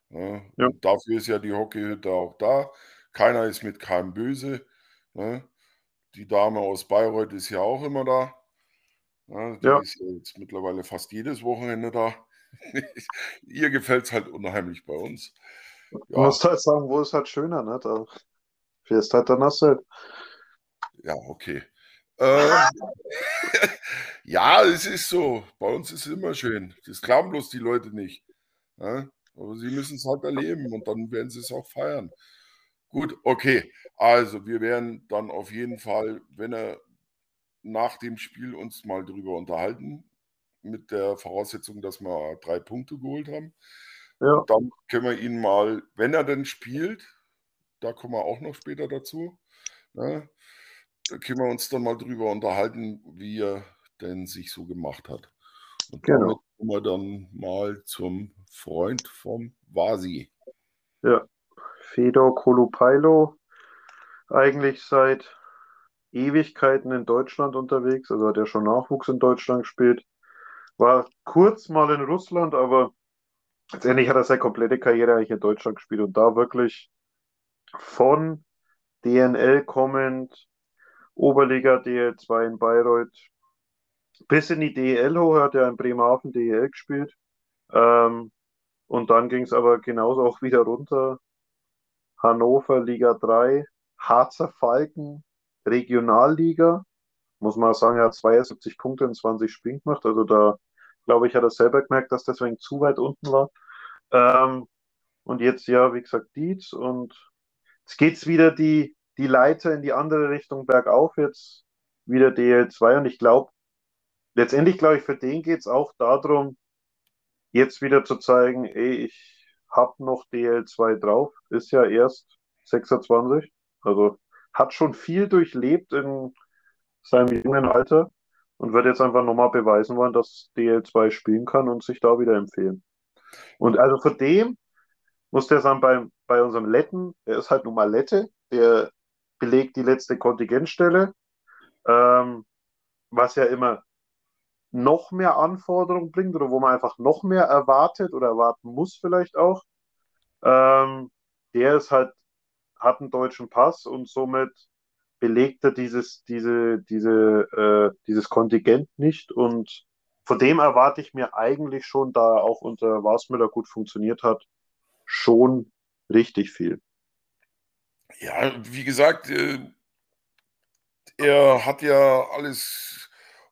Ne? Ja. Dafür ist ja die Hockeyhütte auch da. Keiner ist mit keinem böse. Ne? Die Dame aus Bayreuth ist ja auch immer da. Ne? Die ja. ist ja jetzt mittlerweile fast jedes Wochenende da. [laughs] Ihr gefällt es halt unheimlich bei uns. Ja. Du musst halt sagen, wo ist halt schöner, ne? Da fährst halt der Nasse. Ja, okay. Äh, [laughs] ja, es ist so. Bei uns ist es immer schön. Das glauben bloß die Leute nicht. Ja? Aber sie müssen es halt erleben und dann werden sie es auch feiern. Gut, okay. Also, wir werden dann auf jeden Fall, wenn er nach dem Spiel uns mal drüber unterhalten, mit der Voraussetzung, dass wir drei Punkte geholt haben. Ja. Dann können wir ihn mal, wenn er denn spielt, da kommen wir auch noch später dazu, ne, da können wir uns dann mal drüber unterhalten, wie er denn sich so gemacht hat. Und genau. kommen wir dann mal zum Freund vom Vasi. Ja, Fedor Kolopailo, eigentlich seit Ewigkeiten in Deutschland unterwegs, also hat er schon Nachwuchs in Deutschland gespielt. War kurz mal in Russland, aber letztendlich hat er seine komplette Karriere eigentlich in Deutschland gespielt und da wirklich von DNL kommend, Oberliga DL2 in Bayreuth, bis in die DEL hoch, hat er in Bremerhaven DEL gespielt. Ähm, und dann ging es aber genauso auch wieder runter. Hannover Liga 3, Harzer Falken Regionalliga. Muss man sagen, er hat 72 Punkte in 20 Spielen gemacht. Also da, glaube ich, hat er selber gemerkt, dass das wegen zu weit unten war. Ähm, und jetzt, ja, wie gesagt, Dietz. Und jetzt geht es wieder die, die Leiter in die andere Richtung bergauf. Jetzt wieder DL2. Und ich glaube, letztendlich glaube ich, für den geht es auch darum, jetzt wieder zu zeigen, ey, ich habe noch DL2 drauf, ist ja erst 26, also hat schon viel durchlebt in seinem jungen Alter und wird jetzt einfach nochmal beweisen wollen, dass DL2 spielen kann und sich da wieder empfehlen. Und also für dem muss der sagen, bei, bei unserem Letten, er ist halt nun mal Lette, der belegt die letzte Kontingentstelle, ähm, was ja immer noch mehr Anforderungen bringt oder wo man einfach noch mehr erwartet oder erwarten muss vielleicht auch. Ähm, der ist halt, hat einen deutschen Pass und somit belegt er dieses, diese, diese, äh, dieses Kontingent nicht und von dem erwarte ich mir eigentlich schon, da auch unter Wasmüller gut funktioniert hat, schon richtig viel. Ja, wie gesagt, äh, er hat ja alles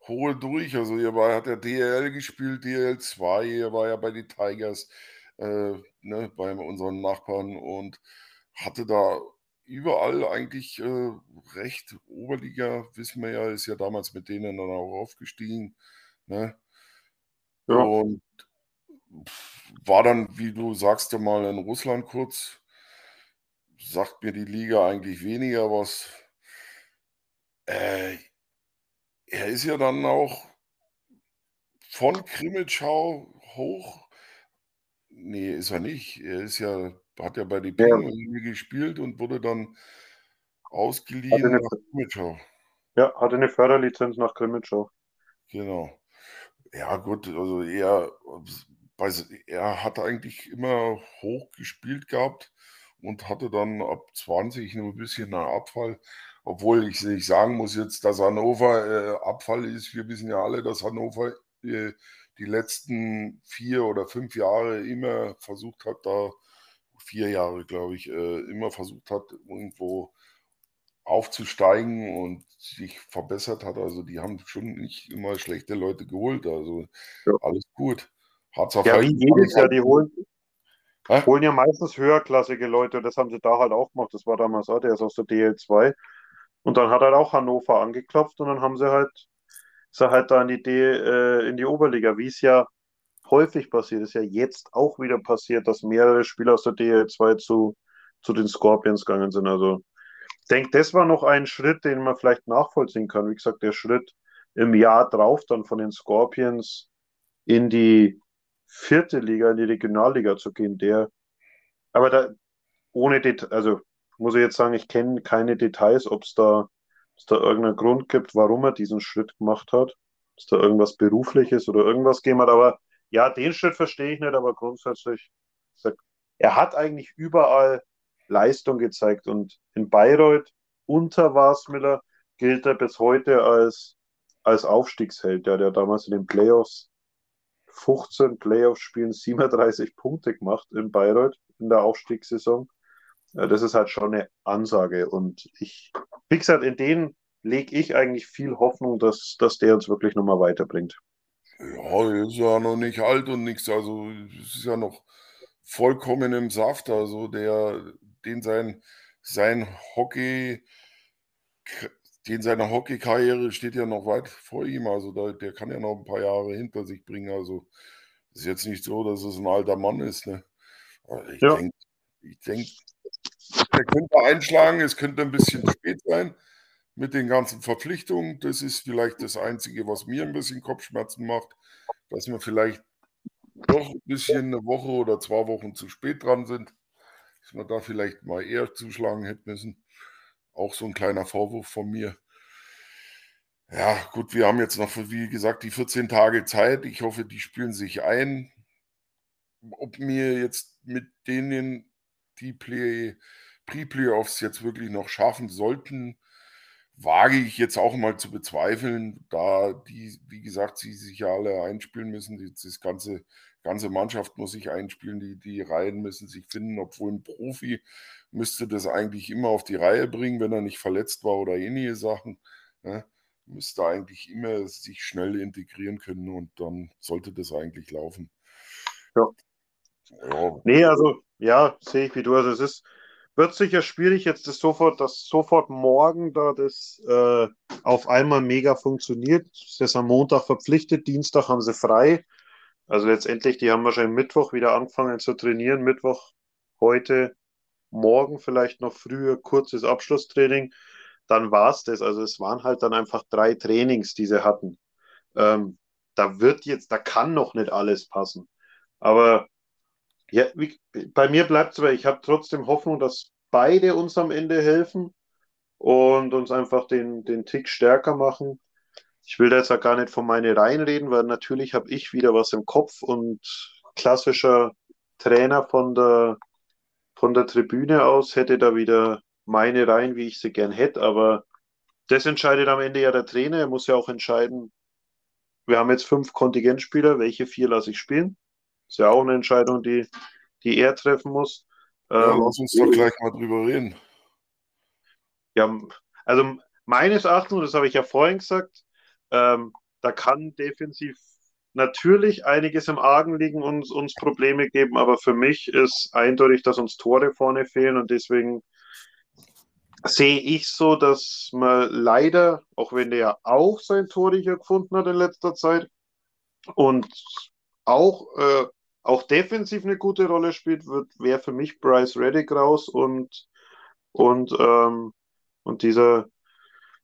hohe durch. Also er war, hat ja DL gespielt, DL2, er war ja bei den Tigers, äh, ne, bei unseren Nachbarn und hatte da überall eigentlich äh, recht. Oberliga, wissen wir ja, ist ja damals mit denen dann auch aufgestiegen. Ne? Ja. Und war dann, wie du sagst, ja mal in Russland kurz. Sagt mir die Liga eigentlich weniger was. Äh, er ist ja dann auch von Krimitschau hoch. Nee, ist er nicht. Er ist ja, hat ja bei den Ja. Pinguinen gespielt und wurde dann ausgeliehen nach Krimitschau. ja, hatte eine Förderlizenz nach Krimitschau. Genau. Ja, gut, also er, er hat eigentlich immer hoch gespielt gehabt und hatte dann ab 20 nur ein bisschen einen Abfall. Obwohl ich nicht sagen muss jetzt, dass Hannover äh, Abfall ist. Wir wissen ja alle, dass Hannover äh, die letzten vier oder fünf Jahre immer versucht hat, da vier Jahre, glaube ich, äh, immer versucht hat, irgendwo aufzusteigen und sich verbessert hat. Also die haben schon nicht immer schlechte Leute geholt. Also ja. alles gut. Hat's ja, wie jedes Jahr, die holen, holen ja meistens höherklassige Leute und das haben sie da halt auch gemacht. Das war damals auch, der ist aus der DL2 Und dann hat halt auch Hannover angeklopft und dann haben sie halt, ist er halt da in die, D, äh, in die Oberliga, wie es ja häufig passiert, ist ja jetzt auch wieder passiert, dass mehrere Spieler aus der DL2 zu, zu den Scorpions gegangen sind. Also ich denke, das war noch ein Schritt, den man vielleicht nachvollziehen kann. Wie gesagt, der Schritt im Jahr drauf dann von den Scorpions in die vierte Liga, in die Regionalliga zu gehen, der, aber da ohne Det also muss ich jetzt sagen, ich kenne keine Details, ob es da, da irgendeinen Grund gibt, warum er diesen Schritt gemacht hat, ob es da irgendwas Berufliches oder irgendwas gegeben hat, aber ja, den Schritt verstehe ich nicht, aber grundsätzlich, er hat eigentlich überall Leistung gezeigt und in Bayreuth unter Wasmiller gilt er bis heute als, als Aufstiegsheld, der, der damals in den Playoffs 15 Playoff-Spielen 37 Punkte gemacht in Bayreuth in der Aufstiegssaison. Das ist halt schon eine Ansage. Und ich, wie gesagt, in denen lege ich eigentlich viel Hoffnung, dass, dass der uns wirklich nochmal weiterbringt. Ja, ist ja noch nicht alt und nichts. Also es ist ja noch vollkommen im Saft. Also der, den sein, sein Hockey, den seine Hockeykarriere steht ja noch weit vor ihm. Also da, der kann ja noch ein paar Jahre hinter sich bringen. Also ist jetzt nicht so, dass es ein alter Mann ist. Ne? ich ja. denke, ich denk, er könnte einschlagen, es könnte ein bisschen spät sein mit den ganzen Verpflichtungen. Das ist vielleicht das Einzige, was mir ein bisschen Kopfschmerzen macht, dass wir vielleicht doch ein bisschen eine Woche oder zwei Wochen zu spät dran sind, dass wir da vielleicht mal eher zuschlagen hätten müssen. Auch so ein kleiner Vorwurf von mir. Ja, gut, wir haben jetzt noch, wie gesagt, die 14 Tage Zeit. Ich hoffe, die spielen sich ein. Ob mir jetzt mit denen die Play, Pre-Playoffs jetzt wirklich noch schaffen sollten, wage ich jetzt auch mal zu bezweifeln, da die, wie gesagt, sie sich ja alle einspielen müssen. Die, das ganze, ganze Mannschaft muss sich einspielen, die, die Reihen müssen sich finden, obwohl ein Profi müsste das eigentlich immer auf die Reihe bringen, wenn er nicht verletzt war oder ähnliche Sachen. Ne? Müsste eigentlich immer sich schnell integrieren können und dann sollte das eigentlich laufen. Ja. ja. Nee, also ja, sehe ich wie du. Also es ist wird sicher schwierig, jetzt das sofort, dass sofort morgen da das äh, auf einmal mega funktioniert. Das ist am Montag verpflichtet, Dienstag haben sie frei. Also letztendlich, die haben wahrscheinlich Mittwoch wieder angefangen zu trainieren. Mittwoch, heute, morgen vielleicht noch früher kurzes Abschlusstraining. Dann war es das. Also es waren halt dann einfach drei Trainings, die sie hatten. Ähm, da wird jetzt, da kann noch nicht alles passen. Aber ja, wie, bei mir bleibt es aber, ich habe trotzdem Hoffnung, dass beide uns am Ende helfen und uns einfach den, den Tick stärker machen. Ich will da jetzt auch gar nicht von meine Reihen reden, weil natürlich habe ich wieder was im Kopf und klassischer Trainer von der, von der Tribüne aus hätte da wieder meine Reihen, wie ich sie gern hätte, aber das entscheidet am Ende ja der Trainer. Er muss ja auch entscheiden, wir haben jetzt fünf Kontingentspieler, welche vier lasse ich spielen? Ist ja auch eine Entscheidung, die, die er treffen muss. Ja, ähm, lass uns doch gleich mal drüber reden. Ja, also meines Erachtens, das habe ich ja vorhin gesagt, ähm, da kann defensiv natürlich einiges im Argen liegen und uns Probleme geben, aber für mich ist eindeutig, dass uns Tore vorne fehlen und deswegen sehe ich so, dass man leider, auch wenn der ja auch sein Tor hier gefunden hat in letzter Zeit und auch äh, auch defensiv eine gute Rolle spielt, wäre für mich Bryce Reddick raus und, und, ähm, und dieser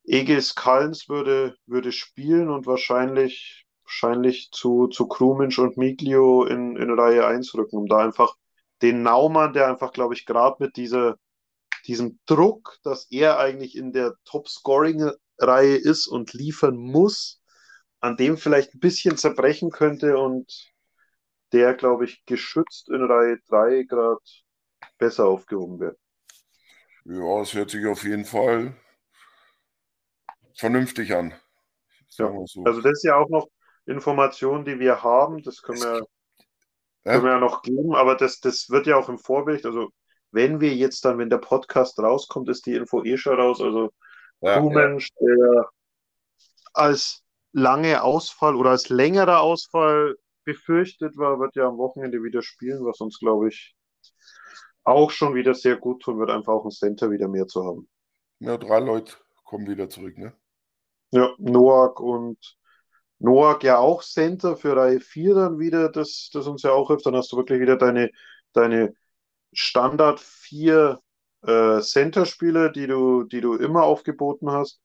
Egis Kallens würde, würde spielen und wahrscheinlich, wahrscheinlich zu, zu Kruminsch und Miglio in, in Reihe 1 rücken, um da einfach den Naumann, der einfach, glaube ich, gerade mit dieser, diesem Druck, dass er eigentlich in der Top-Scoring-Reihe ist und liefern muss, an dem vielleicht ein bisschen zerbrechen könnte und der, glaube ich, geschützt in Reihe 3 gerade besser aufgehoben wird. Ja, es hört sich auf jeden Fall vernünftig an. Ja. So. Also das ist ja auch noch Informationen, die wir haben, das können wir, ja. können wir ja noch geben, aber das, das wird ja auch im Vorbericht, also wenn wir jetzt dann, wenn der Podcast rauskommt, ist die Info eh schon raus, also ja, Kumensch, ja. der als lange Ausfall oder als längerer Ausfall befürchtet war, wird ja am Wochenende wieder spielen, was uns, glaube ich, auch schon wieder sehr gut tun wird, einfach auch ein Center wieder mehr zu haben. Ja, drei Leute kommen wieder zurück, ne? Ja, Noak und Noak ja auch Center für Reihe 4 dann wieder, das, das uns ja auch hilft. Dann hast du wirklich wieder deine, deine Standard 4 äh, Center-Spieler, die du, die du immer aufgeboten hast.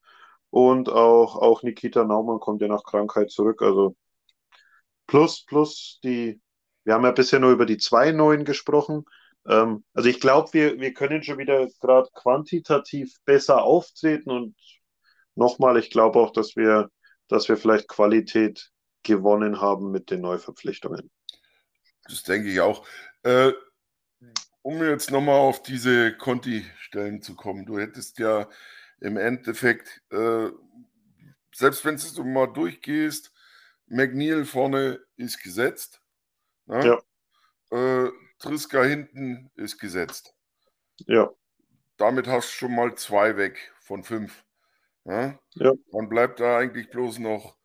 Und auch, auch Nikita Naumann kommt ja nach Krankheit zurück. Also plus, plus die, wir haben ja bisher nur über die zwei neuen gesprochen. Ähm, also ich glaube, wir, wir können schon wieder gerade quantitativ besser auftreten und nochmal, ich glaube auch, dass wir, dass wir vielleicht Qualität gewonnen haben mit den Neuverpflichtungen. Das denke ich auch. Äh, um jetzt nochmal auf diese Conti-Stellen zu kommen, du hättest ja im Endeffekt, äh, selbst wenn du mal durchgehst, McNeil vorne ist gesetzt. Ne? Ja. Äh, Triska hinten ist gesetzt. Ja. Damit hast du schon mal zwei weg von fünf. Ja? ja. Dann bleibt da eigentlich bloß noch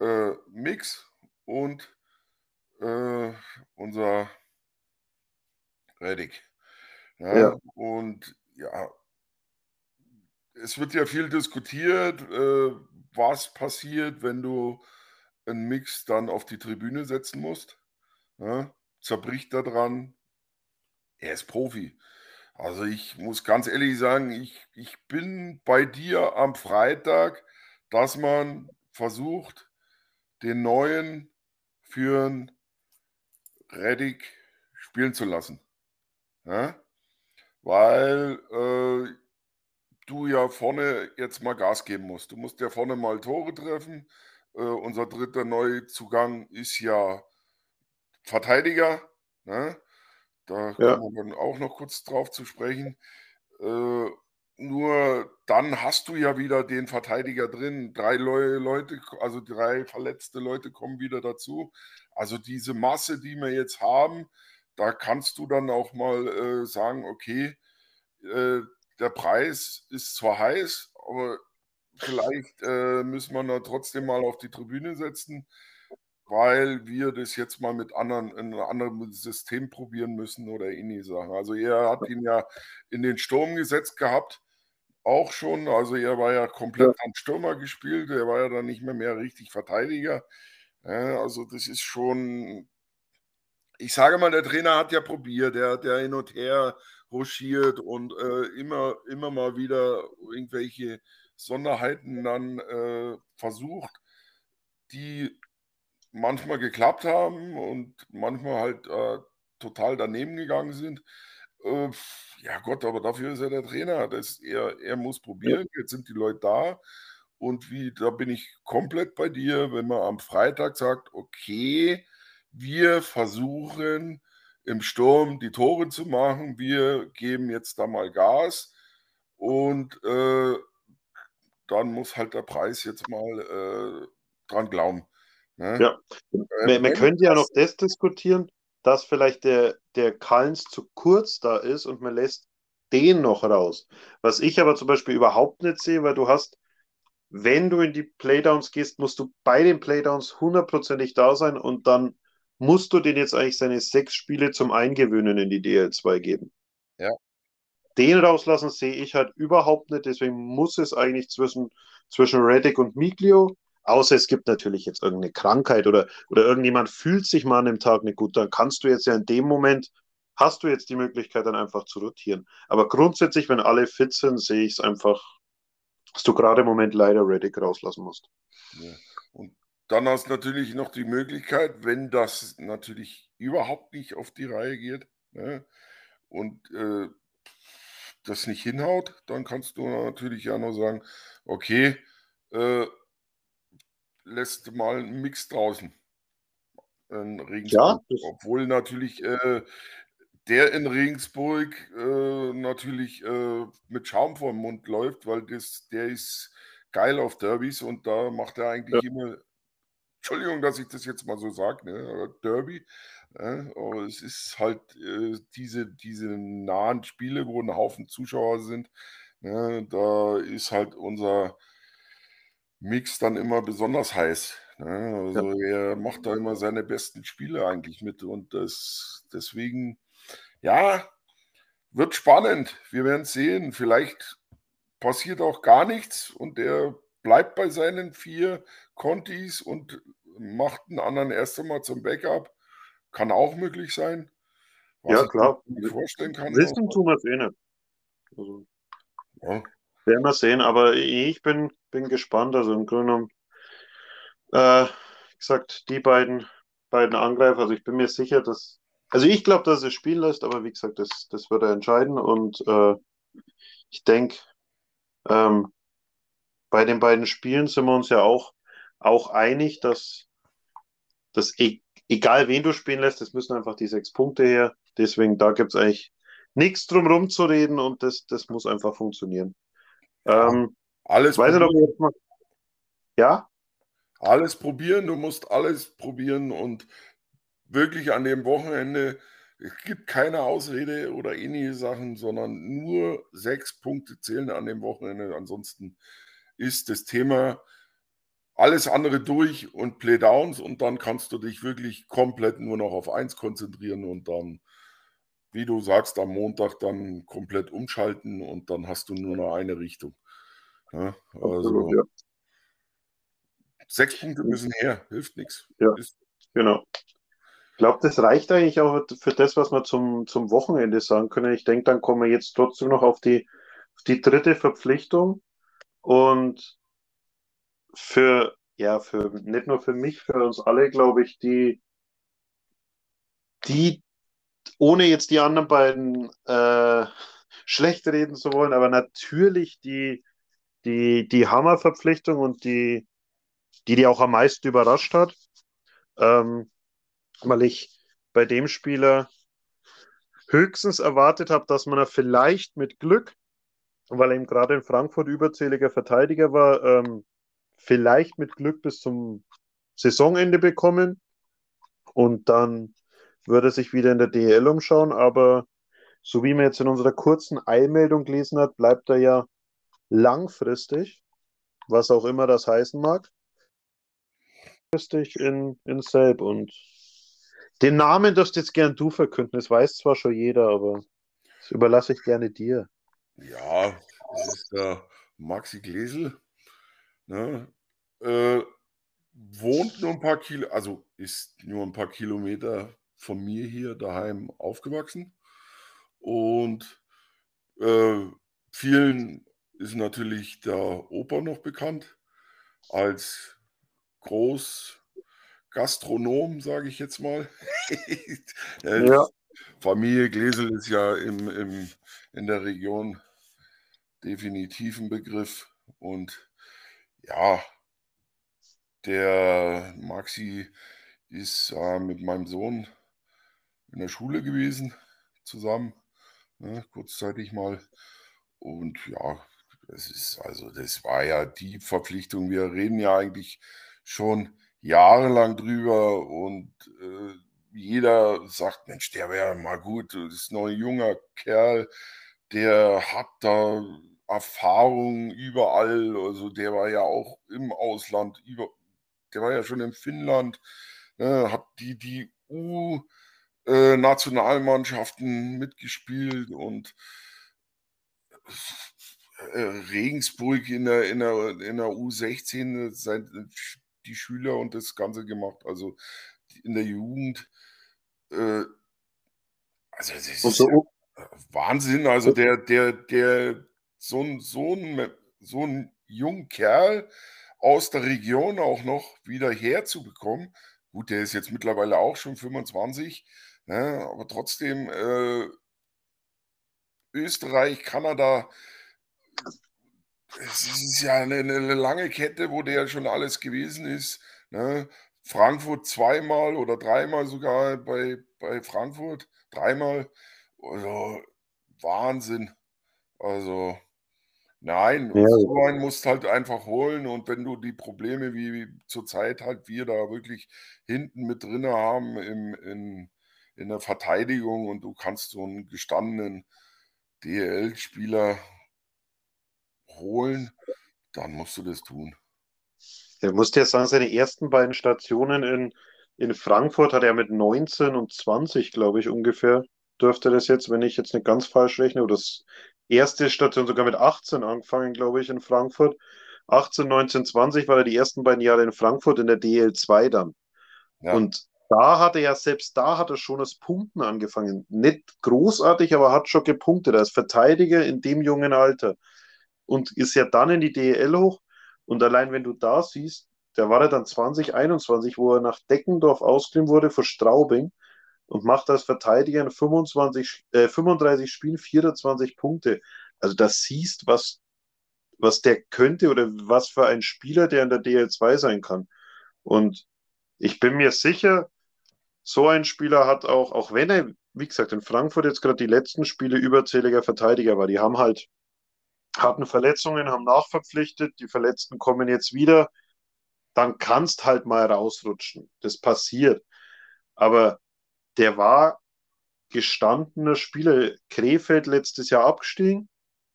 äh, Mix und äh, unser Reddick. Ja? ja? Und ja, es wird ja viel diskutiert, äh, was passiert, wenn du einen Mix dann auf die Tribüne setzen musst. Ja? Zerbricht da dran. Er ist Profi. Also ich muss ganz ehrlich sagen, ich, ich bin bei dir am Freitag, dass man versucht, den neuen für einen Reddick spielen zu lassen. Ja? Weil äh, du ja vorne jetzt mal Gas geben musst. Du musst ja vorne mal Tore treffen. Äh, unser dritter Neuzugang ist ja Verteidiger. Ne? Da ja. kommen wir dann auch noch kurz drauf zu sprechen. Äh, nur dann hast du ja wieder den Verteidiger drin. Drei Leute, also drei verletzte Leute kommen wieder dazu. Also diese Masse, die wir jetzt haben, da kannst du dann auch mal äh, sagen, okay, äh, der Preis ist zwar heiß, aber vielleicht äh, müssen wir da trotzdem mal auf die Tribüne setzen, weil wir das jetzt mal mit anderen, in einem anderen System probieren müssen oder ähnliche Sachen. Also er hat ihn ja in den Sturm gesetzt gehabt, auch schon. Also er war ja komplett am Stürmer gespielt, er war ja dann nicht mehr mehr richtig Verteidiger. Ja, also das ist schon, ich sage mal, der Trainer hat ja probiert, der hat ja hin und her ruschiert und äh, immer, immer mal wieder irgendwelche Sonderheiten dann äh, versucht, die manchmal geklappt haben und manchmal halt äh, total daneben gegangen sind. Äh, ja Gott, aber dafür ist er der Trainer. Das, er, er muss probieren. Jetzt sind die Leute da. Und wie, da bin ich komplett bei dir, wenn man am Freitag sagt, okay, wir versuchen im Sturm die Tore zu machen, wir geben jetzt da mal Gas und äh, dann muss halt der Preis jetzt mal äh, dran glauben. Ne? Ja, äh, man, könnte ja noch das diskutieren, dass vielleicht der, der Kallens zu kurz da ist und man lässt den noch raus. Was ich aber zum Beispiel überhaupt nicht sehe, weil du hast, wenn du in die Playdowns gehst, musst du bei den Playdowns hundertprozentig da sein und dann musst du den jetzt eigentlich seine sechs Spiele zum Eingewöhnen in die DL2 geben. Ja. Den rauslassen sehe ich halt überhaupt nicht, deswegen muss es eigentlich zwischen, zwischen Reddick und Miglio, außer es gibt natürlich jetzt irgendeine Krankheit oder, oder irgendjemand fühlt sich mal an dem Tag nicht gut, dann kannst du jetzt ja in dem Moment, hast du jetzt die Möglichkeit dann einfach zu rotieren. Aber grundsätzlich, wenn alle fit sind, sehe ich es einfach, dass du gerade im Moment leider Reddick rauslassen musst. Ja. Und dann hast du natürlich noch die Möglichkeit, wenn das natürlich überhaupt nicht auf die Reihe geht ne, und äh, das nicht hinhaut, dann kannst du natürlich ja noch sagen, okay, äh, lässt mal einen Mix draußen. In Regensburg. Ja, Obwohl natürlich äh, der in Regensburg äh, natürlich äh, mit Schaum vor dem Mund läuft, weil das, der ist geil auf Derbys und da macht er eigentlich ja. immer Entschuldigung, dass ich das jetzt mal so sage, ne? Derby. Ne? Aber es ist halt äh, diese, diese nahen Spiele, wo ein Haufen Zuschauer sind. Ne? Da ist halt unser Mix dann immer besonders heiß. Ne? Also ja. er macht da immer seine besten Spiele eigentlich mit. Und das deswegen, ja, wird spannend. Wir werden sehen. Vielleicht passiert auch gar nichts und der bleibt bei seinen vier Contis und macht einen anderen erst einmal zum Backup. Kann auch möglich sein. ja, klar. Ich mir vorstellen kann. Wissen tun wir es eh nicht. Also, ja. Werden wir sehen, aber ich bin, bin gespannt. Also im Grunde genommen, äh, gesagt, die beiden, beiden Angreifer, also ich bin mir sicher, dass, also ich glaube, dass es spielen lässt, aber wie gesagt, das, das wird er entscheiden und äh, ich denke, ähm, bei den beiden Spielen sind wir uns ja auch, auch einig, dass das e egal wen du spielen lässt, es müssen einfach die sechs Punkte her. Deswegen, da gibt es eigentlich nichts drum rumzureden und das, das muss einfach funktionieren. Ähm, alles weiß probieren. Noch, ja? Alles probieren, du musst alles probieren und wirklich an dem Wochenende, es gibt keine Ausrede oder ähnliche Sachen, sondern nur sechs Punkte zählen an dem Wochenende. Ansonsten ist das Thema alles andere durch und Playdowns und dann kannst du dich wirklich komplett nur noch auf eins konzentrieren und dann, wie du sagst, am Montag dann komplett umschalten und dann hast du nur noch eine Richtung. Ja, also ja. sechs Punkte müssen her, hilft nichts. Ja, genau. Ich glaube, das reicht eigentlich auch für das, was wir zum, zum Wochenende sagen können. Ich denke, dann kommen wir jetzt trotzdem noch auf die, auf die dritte Verpflichtung. Und für, ja, für nicht nur für mich, für uns alle, glaube ich, die, die, ohne jetzt die anderen beiden äh, schlecht reden zu wollen, aber natürlich die, die, die Hammerverpflichtung und die, die, die auch am meisten überrascht hat, ähm, weil ich bei dem Spieler höchstens erwartet habe, dass man er vielleicht mit Glück, weil er eben gerade in Frankfurt überzähliger Verteidiger war, ähm, vielleicht mit Glück bis zum Saisonende bekommen und dann würde er sich wieder in der DL umschauen, aber so wie man jetzt in unserer kurzen Eilmeldung gelesen hat, bleibt er ja langfristig, was auch immer das heißen mag, langfristig in, in Selb und den Namen darfst jetzt gern du verkünden, das weiß zwar schon jeder, aber das überlasse ich gerne dir. Ja, das ist der Maxi Glesel. Ne? Äh, wohnt nur ein paar Kilo, also ist nur ein paar Kilometer von mir hier daheim aufgewachsen. Und äh, vielen ist natürlich der Opa noch bekannt als Großgastronom, sage ich jetzt mal. [laughs] ja. Familie Gläsel ist ja im, im, in der Region definitiv ein Begriff. Und ja, der Maxi ist äh, mit meinem Sohn in der Schule gewesen, zusammen, ne, kurzzeitig mal. Und ja, das ist also, das war ja die Verpflichtung. Wir reden ja eigentlich schon jahrelang drüber und äh, jeder sagt, Mensch, der wäre mal gut, das ist noch ein junger Kerl, der hat da Erfahrung überall, also der war ja auch im Ausland, über, der war ja schon in Finnland, ne, hat die, die U-Nationalmannschaften mitgespielt und äh, Regensburg in der, in der, in der U16 sein, die Schüler und das Ganze gemacht. Also in der Jugend. Äh, also das ist so, Wahnsinn. Also der, der, der, so ein, so ein, so ein junger Kerl aus der Region auch noch wieder herzubekommen. Gut, der ist jetzt mittlerweile auch schon 25, ne, aber trotzdem äh, Österreich, Kanada, es ist ja eine, eine, lange Kette, wo der schon alles gewesen ist. Ne? Frankfurt zweimal oder dreimal sogar bei, bei Frankfurt, dreimal. Also Wahnsinn. Also nein, ja. so einen musst halt einfach holen und wenn du die Probleme wie zurzeit halt wir da wirklich hinten mit drin haben im, in, in der Verteidigung und du kannst so einen gestandenen DL-Spieler holen, dann musst du das tun. Er musste ja sagen, seine ersten beiden Stationen in, in Frankfurt hat er mit 19 und 20, glaube ich, ungefähr, dürfte das jetzt, wenn ich jetzt nicht ganz falsch rechne, oder das erste Station sogar mit 18 angefangen, glaube ich, in Frankfurt. 18, 19, 20 war er die ersten beiden Jahre in Frankfurt in der DL2 dann. Ja. Und da hat er ja, selbst da hat er schon das Punkten angefangen. Nicht großartig, aber hat schon gepunktet als Verteidiger in dem jungen Alter. Und ist ja dann in die DL hoch. Und allein wenn du da siehst, der war ja dann 2021, wo er nach Deckendorf ausgeliehen wurde für Straubing und macht als Verteidiger in 25, äh, 35 Spielen 24 Punkte. Also da siehst, was, was der könnte oder was für ein Spieler der in der DL2 sein kann. Und ich bin mir sicher, so ein Spieler hat auch, auch wenn er, wie gesagt, in Frankfurt jetzt gerade die letzten Spiele überzähliger Verteidiger war, die haben halt, hatten Verletzungen, haben nachverpflichtet, die Verletzten kommen jetzt wieder, dann kannst halt mal rausrutschen. Das passiert. Aber der war gestandener Spieler. Krefeld letztes Jahr abgestiegen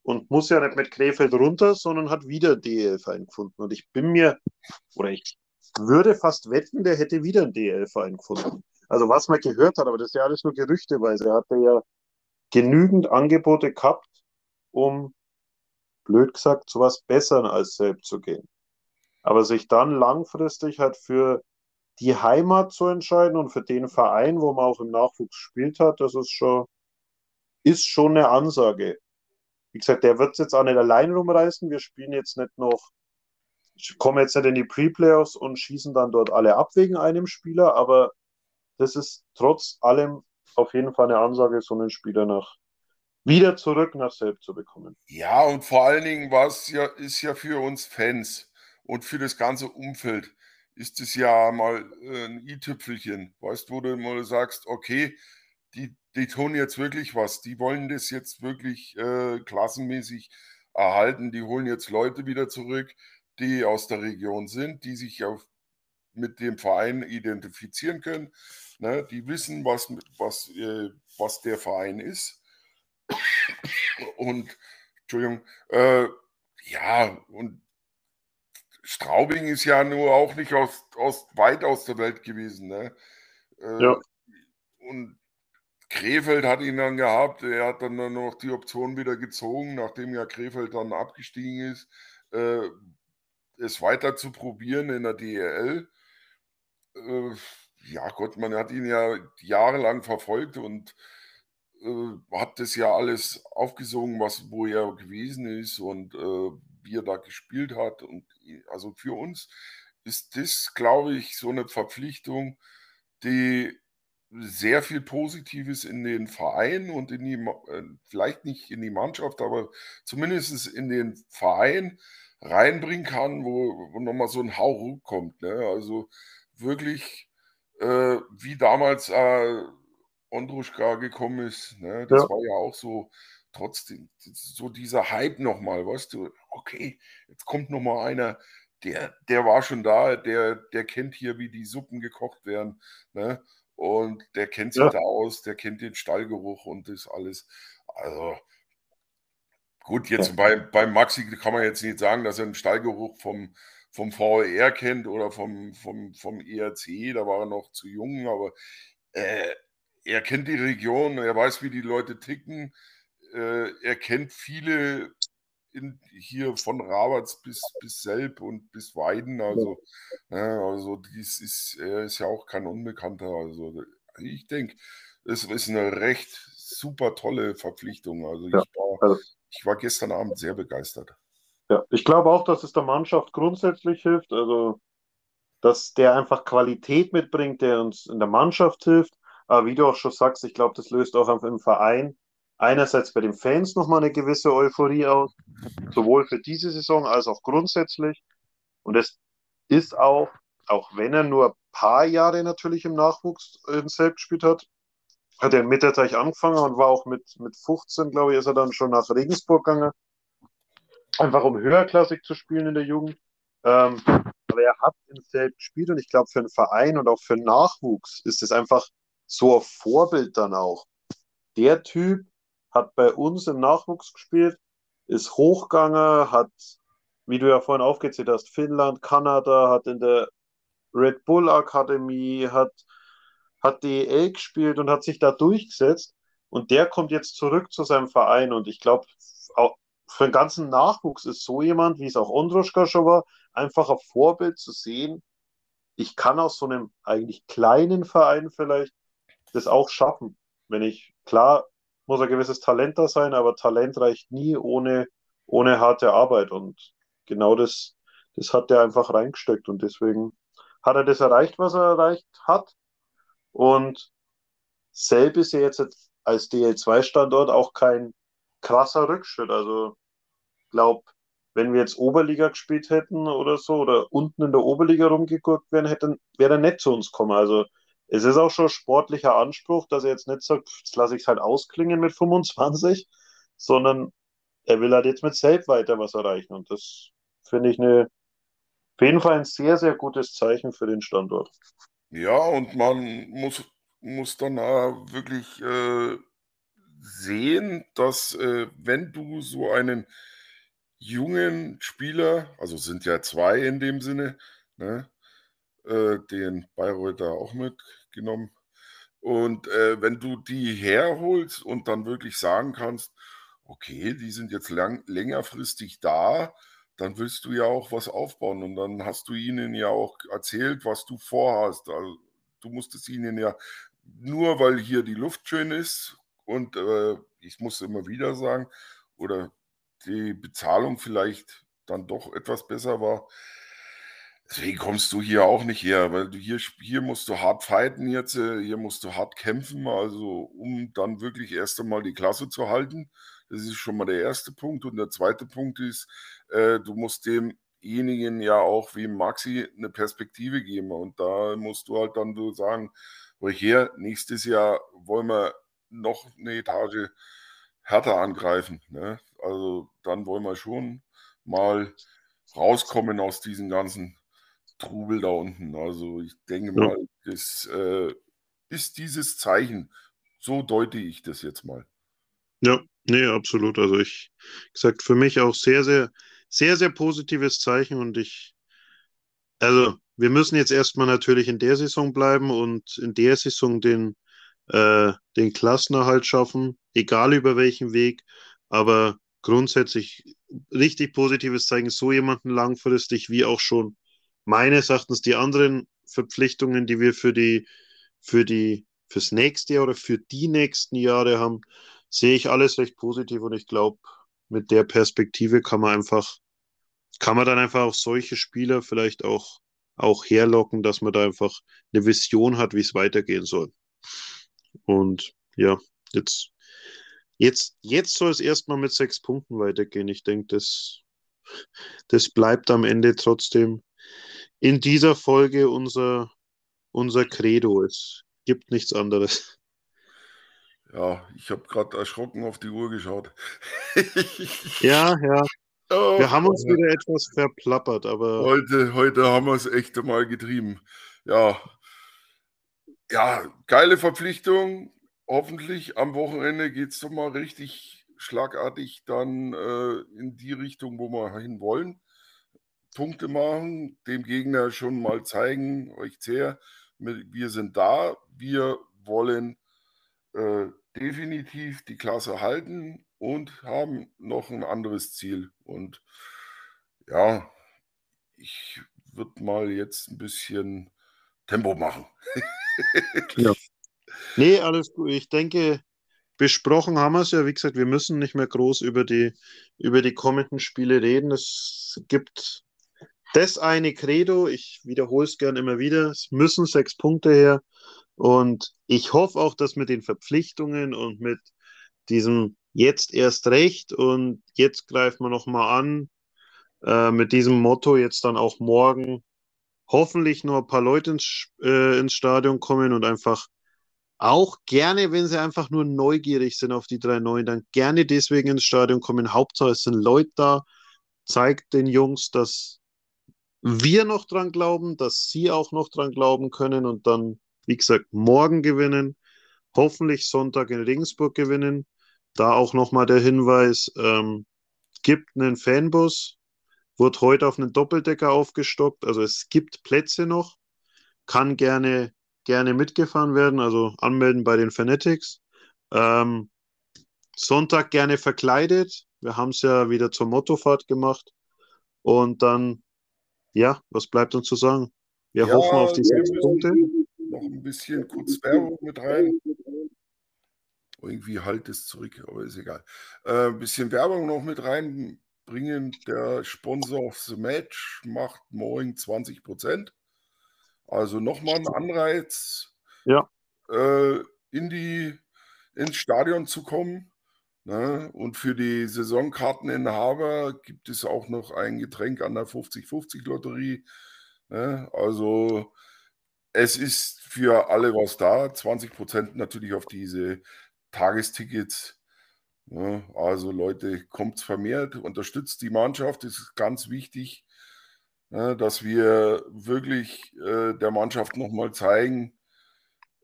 und muss ja nicht mit Krefeld runter, sondern hat wieder DL-Verein gefunden. Und ich bin mir, oder ich würde fast wetten, der hätte wieder einen DL-Verein gefunden. Also was man gehört hat, aber das ist ja alles nur gerüchteweise. Er hatte ja genügend Angebote gehabt, um, blöd gesagt, zu was Besseren als selbst zu gehen. Aber sich dann langfristig halt für die Heimat zu entscheiden und für den Verein, wo man auch im Nachwuchs gespielt hat, das ist schon, ist schon eine Ansage. Wie gesagt, der wird es jetzt auch nicht allein rumreißen. Wir spielen jetzt nicht noch, kommen jetzt nicht in die Pre-Playoffs und schießen dann dort alle ab wegen einem Spieler, aber das ist trotz allem auf jeden Fall eine Ansage, so einen Spieler nach wieder zurück nach selbst zu bekommen. Ja, und vor allen Dingen was ja, ist ja für uns Fans und für das ganze Umfeld ist es ja mal äh, ein i-Tüpfelchen, weißt du, wo du mal sagst, okay, die, die tun jetzt wirklich was, die wollen das jetzt wirklich äh, klassenmäßig erhalten, die holen jetzt Leute wieder zurück, die aus der Region sind, die sich auf, mit dem Verein identifizieren können Ne? Die wissen, was, was, äh, was der Verein ist. Und, Entschuldigung, äh, ja, und Straubing ist ja nur auch nicht aus, aus weit aus der Welt gewesen. Ne? Äh, ja. Und Krefeld hat ihn dann gehabt. Er hat dann noch die Option wieder gezogen, nachdem ja Krefeld dann abgestiegen ist, äh, es weiter zu probieren in der DRL. Äh, ja Gott, man hat ihn ja jahrelang verfolgt und äh, hat das ja alles aufgesogen, was wo er gewesen ist und äh, wie er da gespielt hat. Und also für uns ist das, glaube ich, so eine Verpflichtung, die sehr viel Positives in den Verein und in die, äh, vielleicht nicht in die Mannschaft, aber zumindest in den Verein reinbringen kann, wo, wo nochmal so ein Hauch kommt. Ne? Also wirklich äh, wie damals äh, Ondruschka gekommen ist. Ne? Das ja. war ja auch so, trotzdem, so dieser Hype nochmal, weißt du, okay, jetzt kommt nochmal einer, der, der war schon da, der, der kennt hier, wie die Suppen gekocht werden, ne? Und der kennt sich ja. da aus, der kennt den Stallgeruch und das alles. Also, gut, jetzt ja. bei, bei Maxi kann man jetzt nicht sagen, dass er den Stallgeruch vom, vom VR kennt oder vom, vom, vom ERC, da war er noch zu jung, aber äh, er kennt die Region, er weiß, wie die Leute ticken, äh, er kennt viele in, hier von Rabatz bis, bis Selb und bis Weiden, also, ja, also dies ist, er ist ja auch kein Unbekannter, also ich denke, es ist eine recht super tolle Verpflichtung, also ich, war, also ich war gestern Abend sehr begeistert. Ja, ich glaube auch, dass es der Mannschaft grundsätzlich hilft. Also, dass der einfach Qualität mitbringt, der uns in der Mannschaft hilft. Aber wie du auch schon sagst, ich glaube, das löst auch im Verein einerseits bei den Fans nochmal eine gewisse Euphorie aus, sowohl für diese Saison als auch grundsätzlich. Und es ist auch, auch wenn er nur ein paar Jahre natürlich im Nachwuchs in Selb gespielt hat, hat er in Mitterteich angefangen und war auch mit, mit 15, glaube ich, ist er dann schon nach Regensburg gegangen einfach um höherklassig zu spielen in der Jugend. Ähm, aber er hat im Feld gespielt und ich glaube, für einen Verein und auch für Nachwuchs ist es einfach so ein Vorbild dann auch. Der Typ hat bei uns im Nachwuchs gespielt, ist hochgegangen, hat, wie du ja vorhin aufgezählt hast, Finnland, Kanada, hat in der Red Bull Akademie, hat, hat DEL gespielt und hat sich da durchgesetzt. Und der kommt jetzt zurück zu seinem Verein. Und ich glaube, für den ganzen Nachwuchs ist so jemand, wie es auch Ondruschka schon war, einfach ein Vorbild zu sehen. Ich kann aus so einem eigentlich kleinen Verein vielleicht das auch schaffen. Wenn ich, klar, muss ein gewisses Talent da sein, aber Talent reicht nie ohne, ohne harte Arbeit. Und genau das, das hat er einfach reingesteckt. Und deswegen hat er das erreicht, was er erreicht hat. Und selbst ist ja jetzt als DL2-Standort auch kein krasser Rückschritt. Also, glaube, wenn wir jetzt Oberliga gespielt hätten oder so oder unten in der Oberliga rumgeguckt wären, hätten, wäre er nicht zu uns gekommen. Also, es ist auch schon sportlicher Anspruch, dass er jetzt nicht sagt, jetzt lasse ich es halt ausklingen mit 25, sondern er will halt jetzt mit Selb weiter was erreichen. Und das finde ich eine, auf jeden Fall ein sehr, sehr gutes Zeichen für den Standort. Ja, und man muss, muss dann wirklich äh, sehen, dass äh, wenn du so einen jungen Spieler, also sind ja zwei in dem Sinne, ne, äh, den Bayreuther auch mitgenommen, und äh, wenn du die herholst und dann wirklich sagen kannst, okay, die sind jetzt lang, längerfristig da, dann willst du ja auch was aufbauen und dann hast du ihnen ja auch erzählt, was du vorhast. Also, du musstest ihnen ja nur, weil hier die Luft schön ist und äh, ich muss immer wieder sagen, oder die Bezahlung vielleicht dann doch etwas besser war. Deswegen kommst du hier auch nicht her, weil du hier, hier musst du hart fighten jetzt, äh, hier musst du hart kämpfen, also um dann wirklich erst einmal die Klasse zu halten. Das ist schon mal der erste Punkt. Und der zweite Punkt ist, äh, du musst demjenigen ja auch wie Maxi eine Perspektive geben. Und da musst du halt dann so sagen, her, nächstes Jahr wollen wir noch eine Etage härter angreifen. Ne? Also dann wollen wir schon mal rauskommen aus diesem ganzen Trubel da unten. Also ich denke ja. mal, das äh, ist dieses Zeichen. So deute ich das jetzt mal. Ja, nee, absolut. Also ich gesagt, für mich auch sehr, sehr, sehr, sehr positives Zeichen und ich, also wir müssen jetzt erstmal natürlich in der Saison bleiben und in der Saison den, äh, den Klassenerhalt schaffen, egal über welchen Weg, aber grundsätzlich richtig positives Zeichen, so jemanden langfristig wie auch schon meines Erachtens die anderen Verpflichtungen, die wir für die, für die, fürs nächste Jahr oder für die nächsten Jahre haben, sehe ich alles recht positiv und ich glaube, mit der Perspektive kann man einfach, kann man dann einfach auch solche Spieler vielleicht auch, auch herlocken, dass man da einfach eine Vision hat, wie es weitergehen soll. Und ja, jetzt, jetzt, jetzt soll es erstmal mit sechs Punkten weitergehen. Ich denke, das, das bleibt am Ende trotzdem in dieser Folge unser, unser Credo. Es gibt nichts anderes. Ja, ich habe gerade erschrocken auf die Uhr geschaut. [laughs] ja, ja. Oh, wir haben uns wieder etwas verplappert, aber. Heute, heute haben wir es echt einmal getrieben. Ja. Ja, geile Verpflichtung. Hoffentlich am Wochenende geht es doch mal richtig schlagartig dann äh, in die Richtung, wo wir hin wollen. Punkte machen, dem Gegner schon mal zeigen, euch sehr, wir sind da, wir wollen äh, definitiv die Klasse halten und haben noch ein anderes Ziel. Und ja, ich würde mal jetzt ein bisschen Tempo machen. [laughs] ja. Nee, alles gut. Ich denke, besprochen haben wir es ja. Wie gesagt, wir müssen nicht mehr groß über die, über die kommenden Spiele reden. Es gibt das eine Credo. Ich wiederhole es gern immer wieder. Es müssen sechs Punkte her. Und ich hoffe auch, dass mit den Verpflichtungen und mit diesem jetzt erst recht und jetzt greifen wir nochmal an, äh, mit diesem Motto jetzt dann auch morgen hoffentlich nur ein paar Leute ins, äh, ins Stadion kommen und einfach auch gerne, wenn sie einfach nur neugierig sind auf die drei Neuen, dann gerne deswegen ins Stadion kommen. Hauptsache es sind Leute da, zeigt den Jungs, dass wir noch dran glauben, dass sie auch noch dran glauben können und dann wie gesagt, morgen gewinnen, hoffentlich Sonntag in Regensburg gewinnen. Da auch nochmal der Hinweis, ähm, gibt einen Fanbus, wird heute auf einen Doppeldecker aufgestockt, also es gibt Plätze noch, kann gerne, gerne mitgefahren werden, also anmelden bei den Fanatics. Ähm, Sonntag gerne verkleidet. Wir haben es ja wieder zur Mottofahrt gemacht. Und dann, ja, was bleibt uns zu sagen? Wir ja, hoffen auf die sechs Punkte. Noch ein bisschen kurz Werbung mit rein. Irgendwie halt es zurück, aber ist egal. Äh, ein bisschen Werbung noch mit reinbringen. Der Sponsor of the Match macht morgen 20 Prozent. Also nochmal ein Anreiz, ja. äh, in die, ins Stadion zu kommen. Ne? Und für die Saisonkarteninhaber gibt es auch noch ein Getränk an der 50-50-Lotterie. Ne? Also es ist für alle was da. 20 Prozent natürlich auf diese Tagestickets. Ne? Also Leute, kommt vermehrt, unterstützt die Mannschaft, das ist ganz wichtig, ne? dass wir wirklich äh, der Mannschaft nochmal zeigen,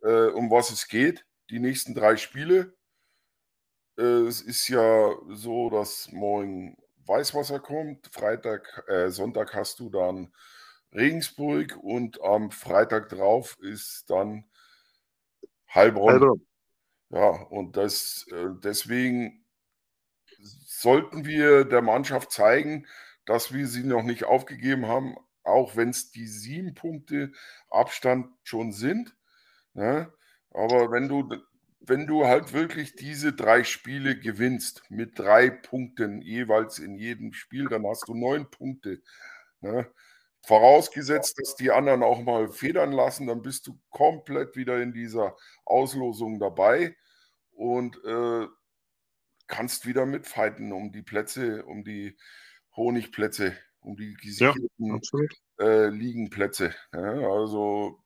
äh, um was es geht. Die nächsten drei Spiele es ist ja so, dass morgen Weißwasser kommt. Freitag, äh, Sonntag hast du dann Regensburg und am Freitag drauf ist dann Heilbronn. Heilbronn. Ja, und das, äh, deswegen sollten wir der Mannschaft zeigen, dass wir sie noch nicht aufgegeben haben, auch wenn es die sieben Punkte Abstand schon sind. Ne? Aber wenn du wenn du halt wirklich diese drei Spiele gewinnst mit drei Punkten jeweils in jedem Spiel, dann hast du neun Punkte. Ne? Vorausgesetzt, dass die anderen auch mal federn lassen, dann bist du komplett wieder in dieser Auslosung dabei und äh, kannst wieder mitfighten um die Plätze, um die Honigplätze, um die gesicherten ja, äh, Liegenplätze. Ja, also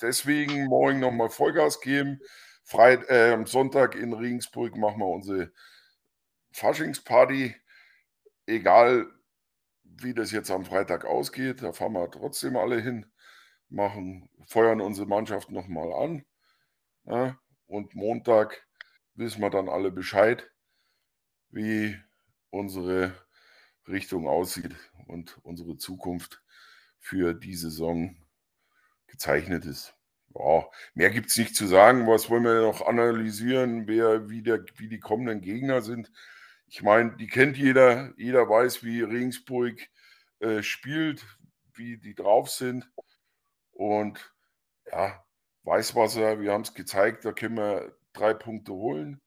deswegen morgen nochmal Vollgas geben. Freit äh, am Sonntag in Regensburg machen wir unsere Faschingsparty. Egal, wie das jetzt am Freitag ausgeht, da fahren wir trotzdem alle hin, machen, feuern unsere Mannschaft nochmal an. Ja, und Montag wissen wir dann alle Bescheid, wie unsere Richtung aussieht und unsere Zukunft für die Saison gezeichnet ist. Ja, mehr gibt es nicht zu sagen. Was wollen wir noch analysieren, wer, wie, der, wie die kommenden Gegner sind? Ich meine, die kennt jeder. Jeder weiß, wie Regensburg äh, spielt, wie die drauf sind. Und ja, Weißwasser, wir haben es gezeigt, da können wir drei Punkte holen.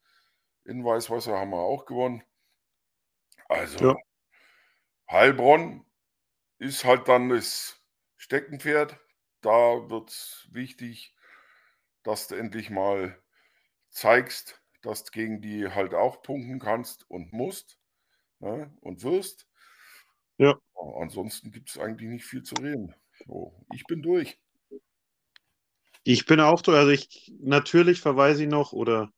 In Weißwasser haben wir auch gewonnen. Also, ja. Heilbronn ist halt dann das Steckenpferd da wird es wichtig, dass du endlich mal zeigst, dass du gegen die halt auch punkten kannst und musst ne, und wirst. Ja. Ansonsten gibt es eigentlich nicht viel zu reden. So, ich bin durch. Ich bin auch durch. Also ich natürlich verweise ich noch oder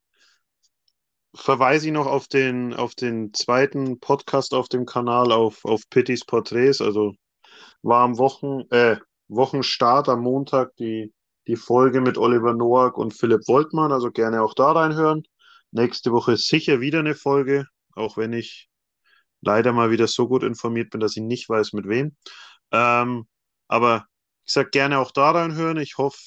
verweise ich noch auf den, auf den zweiten Podcast auf dem Kanal, auf, auf Pittys Porträts. Also war am Wochen, äh, Wochenstart am Montag die, die Folge mit Oliver Noack und Philipp Woltmann, also gerne auch da reinhören. Nächste Woche sicher wieder eine Folge, auch wenn ich leider mal wieder so gut informiert bin, dass ich nicht weiß, mit wem. Ähm, aber ich sage gerne auch da reinhören. Ich hoffe,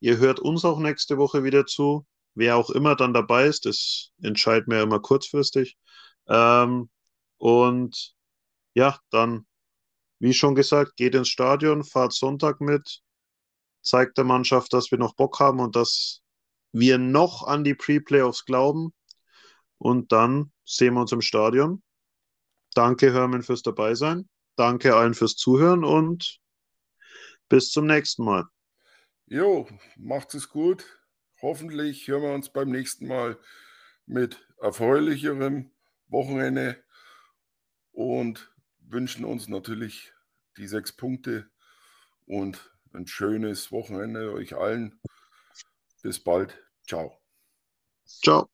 ihr hört uns auch nächste Woche wieder zu. Wer auch immer dann dabei ist, das entscheidet mir immer kurzfristig. Ähm, und ja, dann wie schon gesagt, geht ins Stadion, fahrt Sonntag mit, zeigt der Mannschaft, dass wir noch Bock haben und dass wir noch an die Pre-Playoffs glauben. Und dann sehen wir uns im Stadion. Danke, Hermann, fürs Dabeisein. Danke allen fürs Zuhören und bis zum nächsten Mal. Jo, macht es gut. Hoffentlich hören wir uns beim nächsten Mal mit erfreulicherem Wochenende und wünschen uns natürlich die sechs Punkte und ein schönes Wochenende euch allen. Bis bald. Ciao. Ciao.